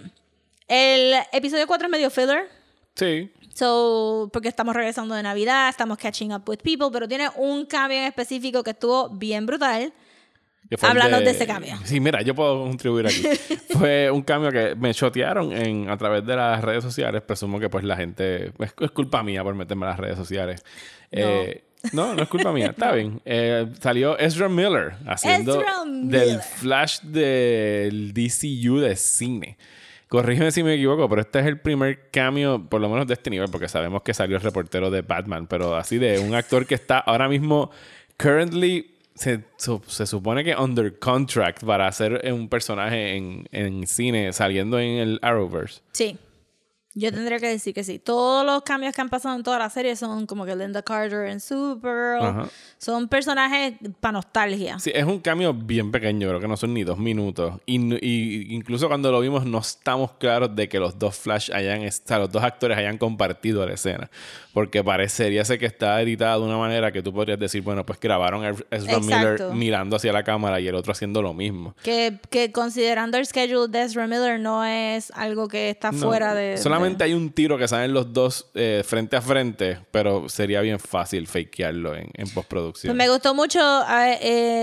Speaker 4: el episodio 4 es medio filler.
Speaker 3: Sí.
Speaker 4: So, porque estamos regresando de Navidad, estamos catching up with people, pero tiene un cambio en específico que estuvo bien brutal. Háblanos de ese cambio.
Speaker 3: Sí, mira, yo puedo contribuir aquí. fue un cambio que me chotearon en, a través de las redes sociales. Presumo que pues la gente... Es, es culpa mía por meterme en las redes sociales. Eh, no, no es culpa mía. Está bien. Eh, salió Ezra Miller haciendo
Speaker 4: Ezra
Speaker 3: del
Speaker 4: Miller.
Speaker 3: Flash del DCU de cine. Corrígeme si me equivoco, pero este es el primer cambio, por lo menos de este nivel, porque sabemos que salió el reportero de Batman, pero así de un actor que está ahora mismo, currently, se, su- se supone que under contract para hacer un personaje en, en cine saliendo en el Arrowverse.
Speaker 4: Sí. Yo tendría que decir que sí. Todos los cambios que han pasado en toda la serie son como que Linda Carter en Supergirl.
Speaker 3: Ajá.
Speaker 4: Son personajes para nostalgia.
Speaker 3: Sí, es un cambio bien pequeño, creo que no son ni dos minutos. Y, y incluso cuando lo vimos no estamos claros de que los dos Flash hayan, o sea, los dos actores hayan compartido la escena. Porque parecería ser que está editada de una manera que tú podrías decir, bueno, pues grabaron a Ezra Miller
Speaker 4: Exacto.
Speaker 3: mirando hacia la cámara y el otro haciendo lo mismo.
Speaker 4: Que, que considerando el schedule de Ezra Miller no es algo que está
Speaker 3: No,
Speaker 4: fuera de...
Speaker 3: Solamente hay un tiro que salen los dos eh, frente a frente, pero sería bien fácil fakearlo en, en
Speaker 4: de-
Speaker 3: postproducción.
Speaker 4: Pues me gustó mucho, eh,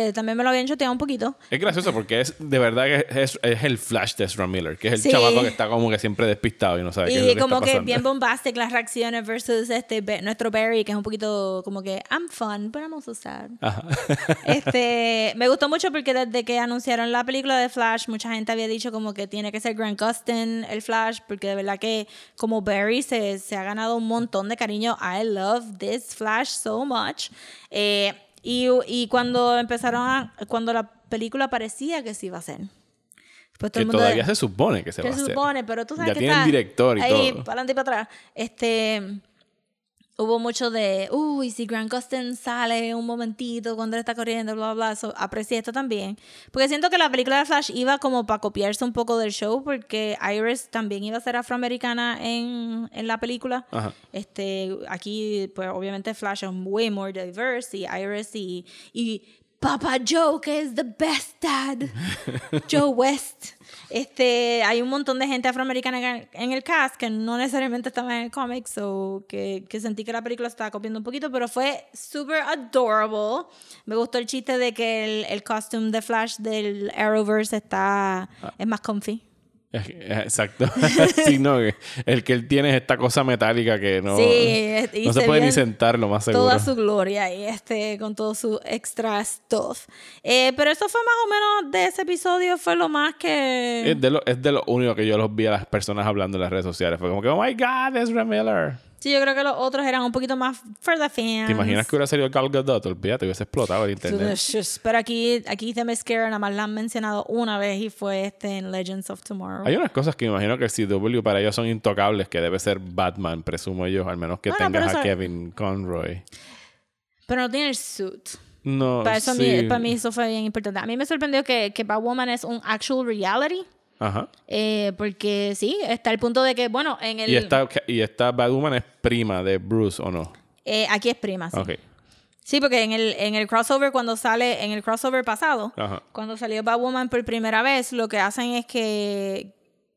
Speaker 4: eh, también me lo habían choteado un poquito.
Speaker 3: Es gracioso porque es de verdad que es, es el flash de Ezra Miller, que es el
Speaker 4: Sí.
Speaker 3: chamaco que está como que siempre despistado y no sabe qué es lo
Speaker 4: Y
Speaker 3: que
Speaker 4: como
Speaker 3: está
Speaker 4: que bien bombastic las reacciones versus este Be- nuestro Barry, que es un poquito como que I'm fun, but I'm also sad. este, me gustó mucho porque desde que anunciaron la película de Flash, mucha gente había dicho como que tiene que ser Grant Gustin el Flash, porque de verdad que como Barry se, se ha ganado un montón de cariño. I love this Flash so much. Eh, y, y cuando empezaron a, cuando la película parecía que se iba a hacer. Pues todo
Speaker 3: que
Speaker 4: el mundo
Speaker 3: todavía se supone que se
Speaker 4: que
Speaker 3: va a
Speaker 4: se
Speaker 3: hacer.
Speaker 4: supone, pero tú sabes
Speaker 3: Ya
Speaker 4: que
Speaker 3: tienen
Speaker 4: está
Speaker 3: director y
Speaker 4: ahí,
Speaker 3: todo.
Speaker 4: para adelante y para atrás. Este, hubo mucho de, uy, si Grant Gustin sale un momentito cuando él está corriendo, bla, bla, bla. So, aprecié esto también. Porque siento que la película de Flash iba como para copiarse un poco del show, porque Iris también iba a ser afroamericana en, en la película.
Speaker 3: Ajá.
Speaker 4: Este, aquí, pues obviamente Flash es way more diverse, y Iris y, y Papa Joe, que es the best dad, Joe West. Este, hay un montón de gente afroamericana en el, cast que no necesariamente estaba en el cómic, so que, que sentí que la película estaba copiando un poquito, pero fue super adorable. Me gustó el chiste de que el, el costume de Flash del Arrowverse está, es más comfy.
Speaker 3: Exacto. sí, no, el que él tiene es esta cosa metálica que no,
Speaker 4: Sí, y
Speaker 3: no se
Speaker 4: se
Speaker 3: puede ni sentar, lo más seguro.
Speaker 4: toda su gloria y este con todo su extra stuff. Eh, pero eso fue más o menos de ese episodio, fue lo más que...
Speaker 3: Es de, lo, es de lo único que yo los vi a las personas hablando en las redes sociales. Fue como que, oh my God, Ezra Miller.
Speaker 4: Sí, yo creo que los otros eran un poquito más for the fans.
Speaker 3: ¿Te imaginas que hubiera salido Gal Gadot? Olvídate, hubiese explotado el internet.
Speaker 4: Pero aquí, aquí The Mascara nada más la han mencionado una vez y fue este en Legends of Tomorrow.
Speaker 3: Hay unas cosas que me imagino que el CW para ellos son intocables, que debe ser Batman, presumo yo, al menos que
Speaker 4: Bueno,
Speaker 3: tengas a Kevin Conroy.
Speaker 4: Pero no tiene el suit.
Speaker 3: No,
Speaker 4: Para, eso
Speaker 3: sí.
Speaker 4: mí, para mí eso fue bien importante. A mí me sorprendió que, que Batwoman es un actual reality.
Speaker 3: Ajá.
Speaker 4: eh, porque sí, está el punto de que, bueno, en el...
Speaker 3: Y esta, y esta Batwoman es prima de Bruce, ¿o no?
Speaker 4: eh, aquí es prima, sí.
Speaker 3: Ok.
Speaker 4: Sí, porque en el, en el crossover, cuando sale, en el crossover pasado,
Speaker 3: Ajá.
Speaker 4: cuando salió Batwoman por primera vez, lo que hacen es que,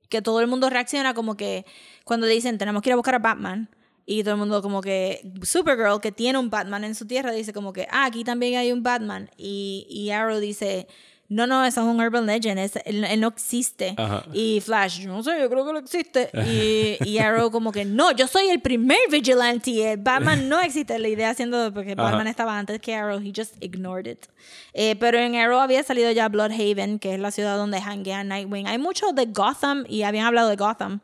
Speaker 4: que todo el mundo reacciona como que cuando dicen tenemos que ir a buscar a Batman. Y todo el mundo como que Supergirl, que tiene un Batman en su tierra, dice como que, ah, aquí también hay un Batman. Y, y Arrow dice, no, no, eso es un urban legend, es- él, él no existe.
Speaker 3: Ajá.
Speaker 4: Y Flash, yo no sé, yo creo que no existe. Y, y Arrow como que, no, yo soy el primer vigilante, el Batman no existe. La idea siendo, porque
Speaker 3: Ajá.
Speaker 4: Batman estaba antes que Arrow, he just ignored it. Eh, pero en Arrow había salido ya Bloodhaven, que es la ciudad donde hanguea Nightwing. Hay mucho de Gotham y habían hablado de Gotham,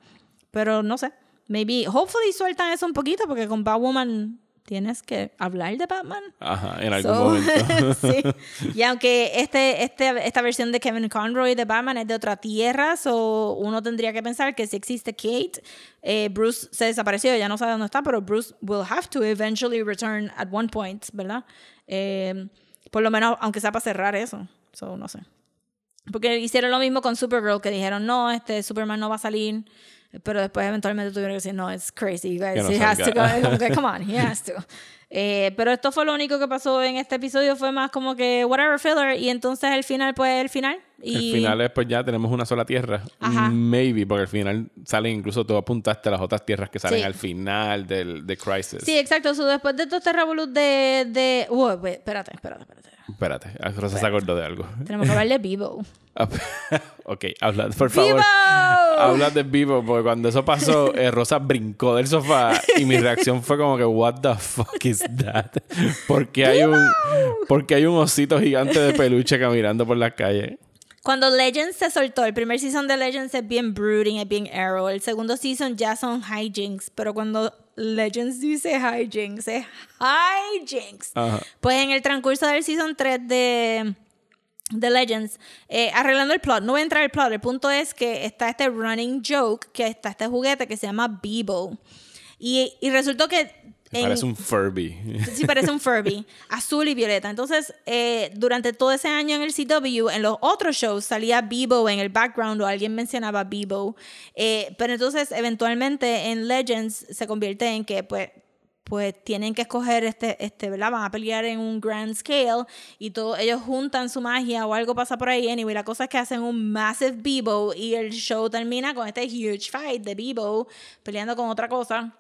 Speaker 4: pero no sé. Maybe, hopefully sueltan eso un poquito, porque con Batwoman tienes que hablar de Batman.
Speaker 3: Ajá, en algún
Speaker 4: So,
Speaker 3: momento.
Speaker 4: sí. Y aunque este, este, esta versión de Kevin Conroy de Batman es de otra tierra, so uno tendría que pensar que si existe Kate, eh, Bruce se desapareció, ya no sabe dónde está, pero Bruce will have to eventually return at one point, ¿verdad? Eh, por lo menos, aunque sea para cerrar eso. So, no sé. Porque hicieron lo mismo con Supergirl, que dijeron, no, este Superman no va a salir. Pero después eventualmente tuvieron que decir, no, it's crazy, you guys.
Speaker 3: No
Speaker 4: he has to go. come on, he has to. Eh, pero esto fue lo único que pasó en este episodio. Fue más como que, whatever, filler. Y entonces el final, pues el final. Y
Speaker 3: El final es pues ya tenemos una sola tierra.
Speaker 4: Ajá.
Speaker 3: Maybe, porque al final salen incluso tú apuntaste a las otras tierras que salen
Speaker 4: Sí.
Speaker 3: al final del de Crisis.
Speaker 4: Sí, exacto. So, después de todo este revolut de... de... Uy, espérate, espérate, espérate.
Speaker 3: Espérate, Rosa se acordó de algo.
Speaker 4: Tenemos que hablar de Vivo.
Speaker 3: ok, habla, por favor.
Speaker 4: ¡Vivo!
Speaker 3: Habla de vivo, porque cuando eso pasó, eh, Rosa brincó del sofá y mi reacción fue como que, what the fuck is that? Porque hay un, porque hay un osito gigante de peluche caminando por las calles.
Speaker 4: Cuando Legends se soltó, el primer season de Legends es bien brooding, es bien arrow. El segundo season ya son hijinks, pero cuando Legends dice hijinks, es hijinks.
Speaker 3: Ajá.
Speaker 4: Pues en el transcurso del season 3 de, de Legends, eh, arreglando el plot, no voy a entrar al plot, el punto es que está este running joke, que está este juguete que se llama Bebo. Y, y resultó que... en-
Speaker 3: Parece un Furby.
Speaker 4: Sí, parece un Furby, azul y violeta. Entonces, eh, durante todo ese año en el CW, en los otros shows salía Bebo en el background o alguien mencionaba Bebo. Eh, pero entonces, eventualmente en Legends se convierte en que, pues, pues tienen que escoger este, este, ¿verdad? Van a pelear en un grand scale y todos ellos juntan su magia o algo pasa por ahí. Anyway, la cosa es que hacen un massive Bebo y el show termina con este huge fight de Bebo peleando con otra cosa.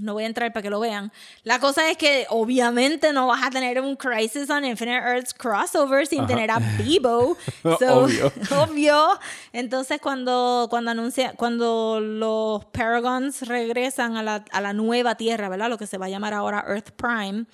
Speaker 4: No voy a entrar para que lo vean. La cosa es que obviamente no vas a tener un Crisis on Infinite Earths crossover sin tener a Bebo. So,
Speaker 3: Obvio.
Speaker 4: obvio. Entonces cuando, cuando anuncia, cuando los Paragons regresan a la, a la nueva Tierra, ¿verdad? Lo que se va a llamar ahora Earth Prime.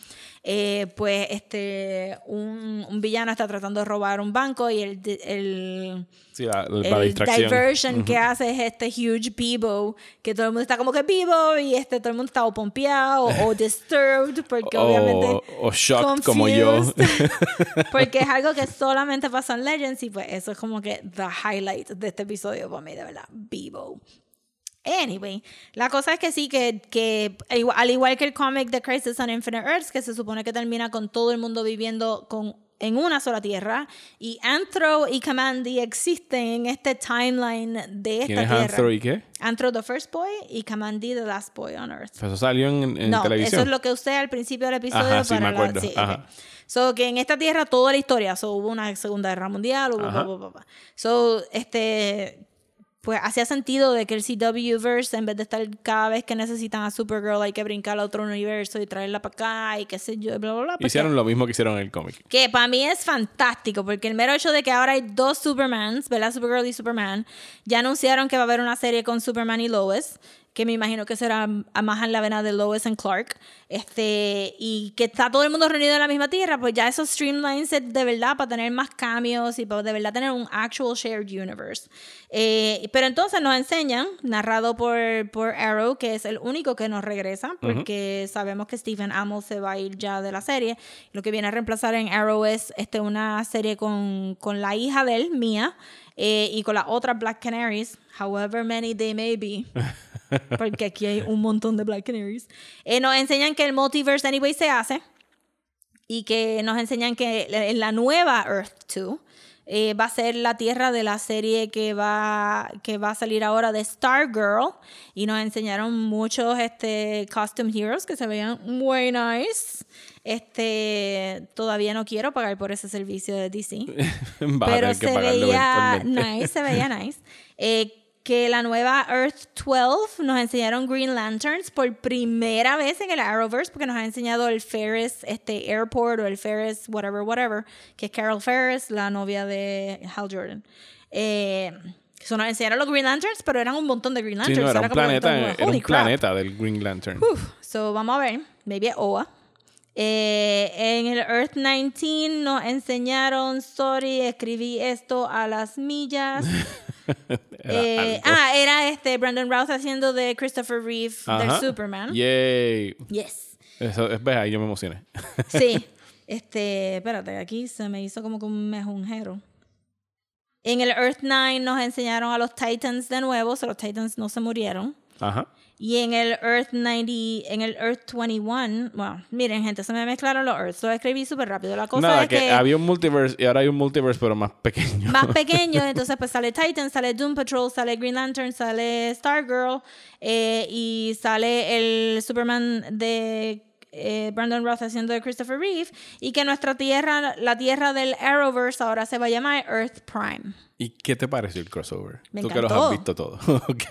Speaker 4: Eh, pues este un, un villano está tratando de robar un banco y el, el
Speaker 3: Sí, la, la
Speaker 4: el
Speaker 3: distracción.
Speaker 4: diversion que hace es este huge Bebo, que todo el mundo está como que Bebo y este todo el mundo está o pompeado o disturbed porque
Speaker 3: O-
Speaker 4: obviamente
Speaker 3: o shocked como yo.
Speaker 4: confused, porque es algo que solamente pasó en Legends y pues eso es como que the highlight de este episodio para mí, de verdad, Bebo. Anyway, la cosa es que sí, que, que al igual que el cómic de Crisis on Infinite Earths, que se supone que termina con todo el mundo viviendo con, en una sola tierra, y Anthro y Kamandi existen en este timeline de esta
Speaker 3: ¿Quién es
Speaker 4: tierra.
Speaker 3: Anthro y qué?
Speaker 4: Anthro, the first boy, y Kamandi, the last boy on Earth.
Speaker 3: Pues eso salió en, en
Speaker 4: no,
Speaker 3: televisión.
Speaker 4: eso es lo que usted al principio del episodio
Speaker 3: Ajá, sí,
Speaker 4: para
Speaker 3: me
Speaker 4: la-
Speaker 3: acuerdo.
Speaker 4: sí, ok.
Speaker 3: Ajá.
Speaker 4: So, que en esta tierra toda la historia, so, hubo una Segunda Guerra Mundial, hubo
Speaker 3: Ajá.
Speaker 4: bla, bla, bla, bla. So, este, pues hacía sentido de que el CW-verse, en vez de estar cada vez que necesitan a Supergirl, hay que brincar a otro universo y traerla para acá y qué sé yo, bla, bla, bla. porque-
Speaker 3: Hicieron lo mismo que hicieron en el cómic.
Speaker 4: que para mí es fantástico, porque el mero hecho de que ahora hay dos Supermans, ¿verdad? Supergirl y Superman, ya anunciaron que va a haber una serie con Superman y Lois, que me imagino que será a más en la vena de Lois and Clark, este, y que está todo el mundo reunido en la misma tierra, pues ya esos streamlines de verdad para tener más cambios y para de verdad tener un actual shared universe. Eh, pero entonces nos enseñan, narrado por, por Arrow, que es el único que nos regresa, porque sabemos que Stephen Amell se va a ir ya de la serie. Lo que viene a reemplazar en Arrow es este, una serie con, con la hija de él, Mia, eh, y con las otras Black Canaries, however many they may be. Porque aquí hay un montón de Black Canaries. Eh, nos enseñan que el multiverse anyway se hace y que nos enseñan que en la nueva Earth 2 eh, va a ser la tierra de la serie que va, que va a salir ahora de Stargirl y nos enseñaron muchos este, costume heroes que se veían muy nice. Este, todavía no quiero pagar por ese servicio de DC pero
Speaker 3: tener que
Speaker 4: se
Speaker 3: pagarlo
Speaker 4: veía nice, se veía nice. Que la nueva Earth 12 nos enseñaron Green Lanterns por primera vez en el Arrowverse, porque nos ha enseñado el Ferris este, Airport o el Ferris whatever, whatever, que es Carol Ferris, la novia de Hal Jordan. Eh, eso nos enseñaron los Green Lanterns, pero eran un montón de Green
Speaker 3: Sí,
Speaker 4: Lanterns.
Speaker 3: no, era un planeta, era un del Green Lantern.
Speaker 4: Uf, so vamos a ver, maybe Oa. Eh, en el Earth 19 nos enseñaron, sorry, escribí esto a las millas.
Speaker 3: Era
Speaker 4: Eh, ah, era este Brandon Routh haciendo de Christopher Reeve del
Speaker 3: Ajá.
Speaker 4: Superman.
Speaker 3: Yay.
Speaker 4: Yes.
Speaker 3: Eso, ves, ahí yo me emocioné.
Speaker 4: Sí. Este, espérate, aquí se me hizo como que un mejunjero. En el Earth 9 nos enseñaron a los Titans de nuevo, so los Titans no se murieron.
Speaker 3: Ajá.
Speaker 4: Y en el Earth 90, en el Earth 21, bueno, miren, gente, se me mezclaron los Earths. Lo escribí súper rápido. La cosa
Speaker 3: Nada,
Speaker 4: es
Speaker 3: que,
Speaker 4: que,
Speaker 3: había un multiverse y ahora hay un multiverse, pero más pequeño.
Speaker 4: más pequeño, entonces pues sale Titan, sale Doom Patrol, sale Green Lantern, sale Stargirl eh, y sale el Superman de eh, Brandon Roth haciendo de Christopher Reeve y que nuestra tierra, la tierra del Arrowverse ahora se va a llamar Earth Prime.
Speaker 3: ¿Y qué te pareció el crossover?
Speaker 4: Me
Speaker 3: Tú que los
Speaker 4: encantó.
Speaker 3: has visto todos. ok.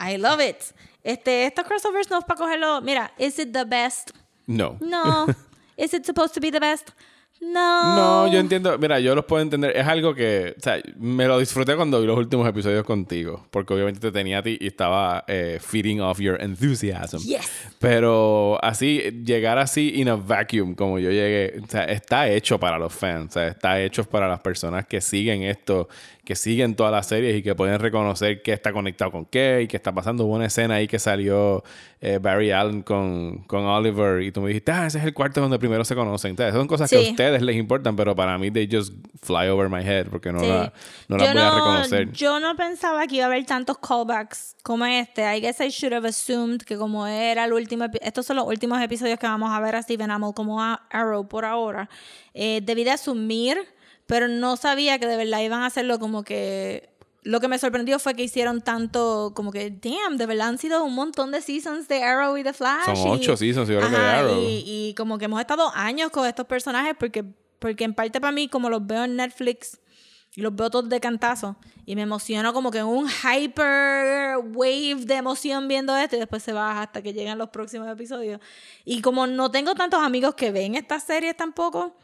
Speaker 4: I love it. Este, estos crossovers no es para cogerlo. Mira, is it the best?
Speaker 3: no.
Speaker 4: No. Is it supposed to be the best? No.
Speaker 3: No, yo entiendo. Mira, yo los puedo entender. Es algo que, o sea, me lo disfruté cuando vi los últimos episodios contigo, porque obviamente te tenía a ti y estaba eh, feeding off your enthusiasm.
Speaker 4: Yes.
Speaker 3: Pero así, llegar así in a vacuum, como yo llegué, o sea, está hecho para los fans, o sea, está hecho para las personas que siguen esto, que siguen todas las series y que pueden reconocer qué está conectado con qué y qué está pasando. Hubo una escena ahí que salió eh, Barry Allen con, con Oliver y tú me dijiste, ah, ese es el cuarto donde primero se conocen. Entonces, son cosas que a ustedes les importan, pero para mí they just fly over my head porque no,
Speaker 4: Sí.
Speaker 3: la, no las voy a reconocer.
Speaker 4: Yo no pensaba que iba a haber tantos callbacks como este. I guess I should have assumed que como era el último... Estos son los últimos episodios que vamos a ver a Stephen Amell como a Arrow por ahora. Eh, debí de asumir, pero no sabía que de verdad iban a hacerlo como que... Lo que me sorprendió fue que hicieron tanto como que, damn, de verdad han sido un montón de seasons de Arrow y de Flash.
Speaker 3: Son
Speaker 4: y-
Speaker 3: ocho seasons, yo creo que de Arrow.
Speaker 4: Y, y como que hemos estado años con estos personajes porque, porque en parte para mí, como los veo en Netflix, y los veo todos de cantazo, y me emociono como que en un hyper wave de emoción viendo esto, y después se baja hasta que llegan los próximos episodios. Y como no tengo tantos amigos que ven estas series tampoco,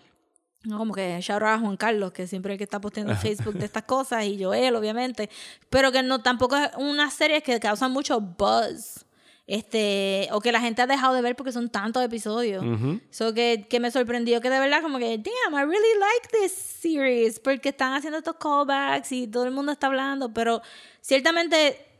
Speaker 4: no, como que shout out a Juan Carlos, que siempre es el que está posteando en Facebook de estas cosas, y Joel, obviamente. Pero que no tampoco es una serie que causa mucho buzz. Este, o que la gente ha dejado de ver porque son tantos episodios. So que, que me sorprendió que de verdad, como que, damn, I really like this series. Porque están haciendo estos callbacks y todo el mundo está hablando. Pero ciertamente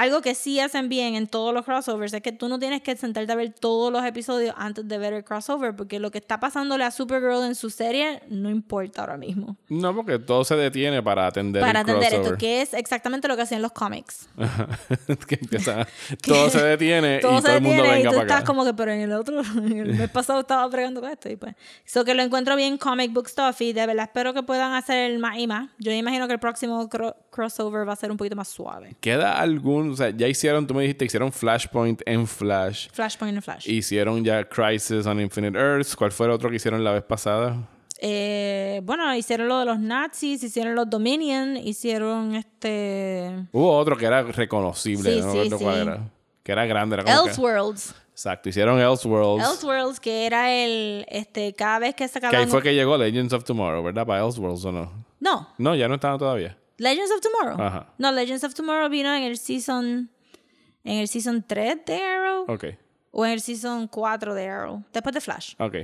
Speaker 4: algo que sí hacen bien en todos los crossovers es que tú no tienes que sentarte a ver todos los episodios antes de ver el crossover, porque lo que está pasándole a Supergirl en su serie no importa ahora mismo.
Speaker 3: No, porque todo se detiene para atender
Speaker 4: Para
Speaker 3: el
Speaker 4: atender esto,
Speaker 3: crossover.
Speaker 4: que es exactamente lo que hacían los cómics.
Speaker 3: que empieza, todo se detiene
Speaker 4: todo
Speaker 3: y
Speaker 4: se
Speaker 3: todo el mundo
Speaker 4: detiene y
Speaker 3: venga
Speaker 4: tú
Speaker 3: para
Speaker 4: estás
Speaker 3: acá.
Speaker 4: como que, pero en el otro, en el mes pasado estaba bregando con esto y pues. So que lo encuentro bien comic book stuff y de verdad espero que puedan hacer más y más. Yo imagino que el próximo cro- crossover va a ser un poquito más suave.
Speaker 3: ¿Queda algún, o sea, ya hicieron, tú me dijiste, hicieron Flashpoint en Flash,
Speaker 4: Flashpoint y Flash.
Speaker 3: hicieron ya Crisis on Infinite Earths, ¿cuál fue el otro que hicieron la vez pasada?
Speaker 4: Eh, bueno, hicieron lo de los nazis, hicieron los Dominion, hicieron este.
Speaker 3: Hubo otro que era reconocible,
Speaker 4: Sí,
Speaker 3: no
Speaker 4: sí,
Speaker 3: recuerdo cuál
Speaker 4: sí.
Speaker 3: era. Que era grande, era como que-
Speaker 4: Elseworlds.
Speaker 3: Exacto, hicieron Elseworlds.
Speaker 4: Elseworlds, que era el. Este, cada vez que
Speaker 3: que
Speaker 4: sacaban.
Speaker 3: ahí fue que llegó Legends of Tomorrow, ¿verdad? Para Elseworlds o no.
Speaker 4: No,
Speaker 3: No, ya no estaban todavía.
Speaker 4: Legends of Tomorrow.
Speaker 3: Ajá.
Speaker 4: No, Legends of Tomorrow vino en el season. En el season 3 de Arrow.
Speaker 3: Ok,
Speaker 4: O en el season 4 de Arrow. Después de Flash.
Speaker 3: ok.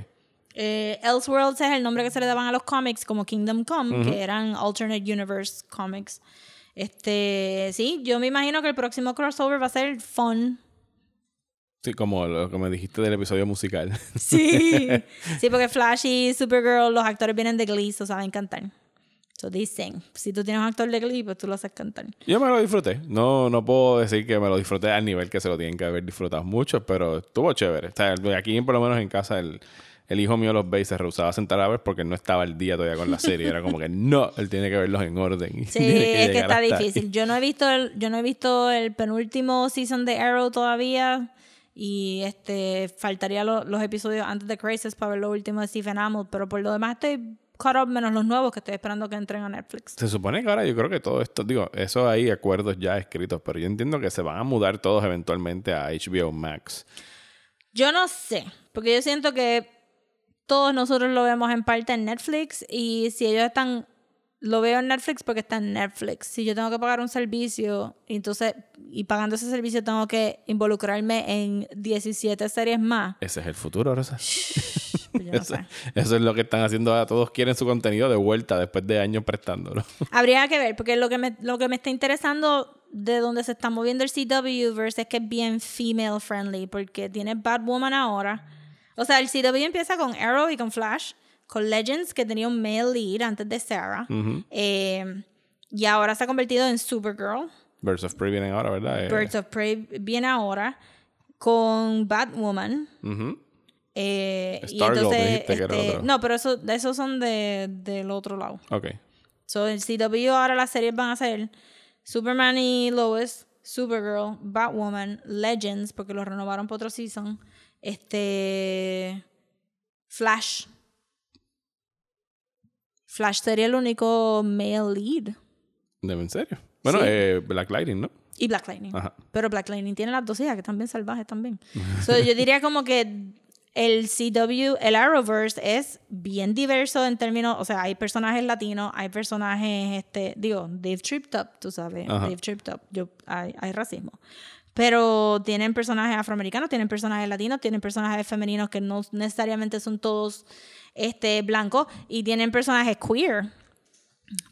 Speaker 4: Eh, Elseworlds es el nombre que se le daban a los cómics como Kingdom Come, que eran Alternate Universe Comics. Este, sí, yo me imagino que el próximo crossover va a ser fun.
Speaker 3: Sí, como lo que me dijiste del episodio musical.
Speaker 4: Sí. sí, porque Flash y Supergirl, los actores vienen de Glee, so saben cantar. So sing. Si tú tienes un actor de Glee, pues tú lo haces cantar.
Speaker 3: Yo me lo disfruté. No, no puedo decir que me lo disfruté al nivel que se lo tienen que haber disfrutado mucho, pero estuvo chévere. O sea, aquí, por lo menos en casa, el, el hijo mío los ve y se rehusaba a sentar a ver porque no estaba al día todavía con la serie. Era como que no, él tiene que verlos en orden.
Speaker 4: Sí, es que está
Speaker 3: ahí.
Speaker 4: difícil. Yo no he visto el, yo no he visto el penúltimo season de Arrow todavía. Y este faltaría lo- los episodios antes de Crisis para ver lo último de Stephen Amell. Pero por lo demás estoy caught up menos los nuevos que estoy esperando que entren a Netflix.
Speaker 3: Se supone que ahora yo creo que todo esto, digo, eso hay acuerdos ya escritos, pero yo entiendo que se van a mudar todos eventualmente a HBO Max.
Speaker 4: Yo no sé, porque yo siento que todos nosotros lo vemos en parte en Netflix y si ellos están, lo veo en Netflix porque está en Netflix. Si yo tengo que pagar un servicio, entonces, y pagando ese servicio tengo que involucrarme en 17 series más,
Speaker 3: Ese es el futuro, Rosa.
Speaker 4: pues yo no
Speaker 3: Eso,
Speaker 4: sé.
Speaker 3: eso es lo que están haciendo ahora. Todos quieren su contenido de vuelta después de años prestándolo.
Speaker 4: Habría que ver, porque lo que, me, lo que me está interesando de donde se está moviendo el CW-verse es que es bien female friendly, porque tiene Batwoman ahora. O sea, el CW empieza con Arrow y con Flash, con Legends, que tenía un male lead antes de Sarah. Eh, y ahora se ha convertido en Supergirl.
Speaker 3: Birds of Prey vienen ahora, ¿verdad? Eh,
Speaker 4: Birds of Prey viene ahora con Batwoman.
Speaker 3: ujú.
Speaker 4: Eh, y
Speaker 3: Stargirl,
Speaker 4: entonces,
Speaker 3: dijiste que era
Speaker 4: este,
Speaker 3: otro.
Speaker 4: no, pero eso, esos son de, del otro lado.
Speaker 3: Ok.
Speaker 4: So, el CW ahora las series van a ser Superman y Lois, Supergirl, Batwoman, Legends, porque lo renovaron por otro season. Este. Flash. Flash sería el único male lead.
Speaker 3: ¿De- ¿En serio? Bueno,
Speaker 4: Sí.
Speaker 3: eh, Black Lightning, ¿no?
Speaker 4: Y Black Lightning.
Speaker 3: Ajá.
Speaker 4: Pero Black Lightning tiene las dos hijas que están bien salvajes también. so, yo diría como que el CW, el Arrowverse es bien diverso en términos, o sea, hay personajes latinos, hay personajes, este, digo, Dave tripped up, tú sabes,
Speaker 3: Ajá.
Speaker 4: Dave tripped up, yo, hay, hay racismo. Pero tienen personajes afroamericanos, tienen personajes latinos, tienen personajes femeninos que no necesariamente son todos este, blancos y tienen personajes queer.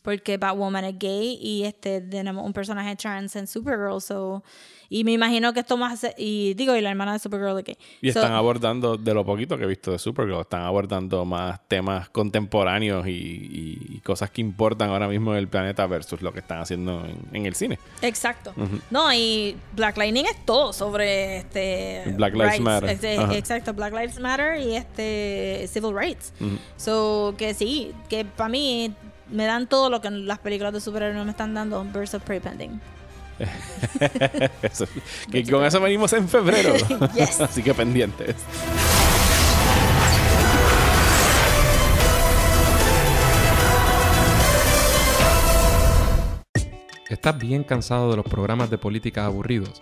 Speaker 4: Porque Batwoman es gay y este tenemos un personaje trans en Supergirl. So, y me imagino que esto más. Y digo, y la hermana de Supergirl es gay.
Speaker 3: Y
Speaker 4: So,
Speaker 3: están abordando, de lo poquito que he visto de Supergirl, están abordando más temas contemporáneos y, y- y cosas que importan ahora mismo en el planeta versus lo que están haciendo en, en el cine.
Speaker 4: Exacto. No, y Black Lightning es todo sobre este.
Speaker 3: Black Lives Matter.
Speaker 4: este, exacto, Black Lives Matter y este civil rights. So, que sí, que para mí me dan todo lo que las películas de superhéroes no me están dando. Birds of Prey pending.
Speaker 3: Eso- que con eso venimos en febrero.
Speaker 4: Yes.
Speaker 3: Así que pendientes.
Speaker 6: ¿Estás bien cansado de los programas de política aburridos?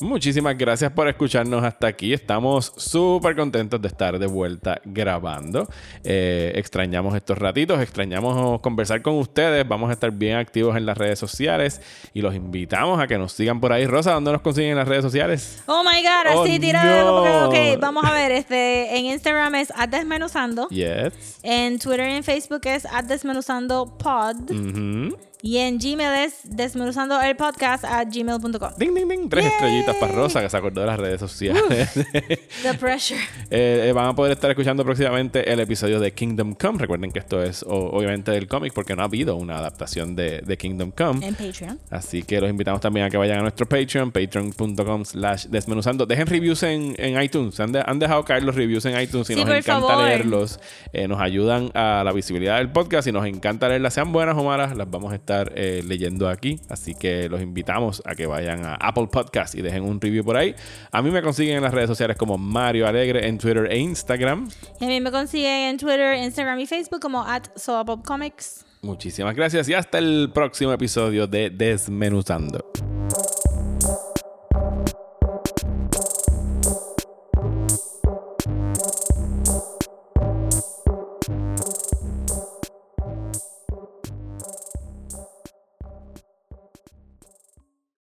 Speaker 3: Muchísimas gracias por escucharnos hasta aquí. Estamos súper contentos de estar de vuelta grabando. Eh, extrañamos estos ratitos, extrañamos conversar con ustedes. Vamos a estar bien activos en las redes sociales y los invitamos a que nos sigan por ahí. Rosa, ¿dónde nos consiguen en las redes sociales?
Speaker 4: Oh my god,
Speaker 3: Oh,
Speaker 4: así tira
Speaker 3: no.
Speaker 4: como que, ok, vamos a ver, este, en Instagram es desmenuzando,
Speaker 3: Yes.
Speaker 4: en Twitter y en Facebook es desmenuzando pod. Y en Gmail es desmenuzando el podcast a gmail.com.
Speaker 3: Ding, ding, ding. Tres estrellitas para Rosa, que se acordó de las redes sociales.
Speaker 4: The pressure.
Speaker 3: Eh, eh, van a poder estar escuchando próximamente el episodio de Kingdom Come. Recuerden que esto es o- obviamente del cómic porque no ha habido una adaptación de, de Kingdom Come.
Speaker 4: En Patreon.
Speaker 3: Así que los invitamos también a que vayan a nuestro Patreon, patreon.com slash desmenuzando. Dejen reviews en, en iTunes. Han, de- han dejado caer los reviews en iTunes y
Speaker 4: Sí,
Speaker 3: nos encanta
Speaker 4: favor.
Speaker 3: leerlos. Eh, nos ayudan a la visibilidad del podcast y nos encanta leerlas, sean buenas o malas, las vamos a estar eh, leyendo aquí. Así que los invitamos a que vayan a Apple Podcast y dejen un review por ahí. A mí me consiguen en las redes sociales como Mario Alegre en Twitter e Instagram.
Speaker 4: Y a mí me consiguen en Twitter, Instagram y Facebook como at Comics.
Speaker 3: Muchísimas gracias y hasta el próximo episodio de Desmenuzando.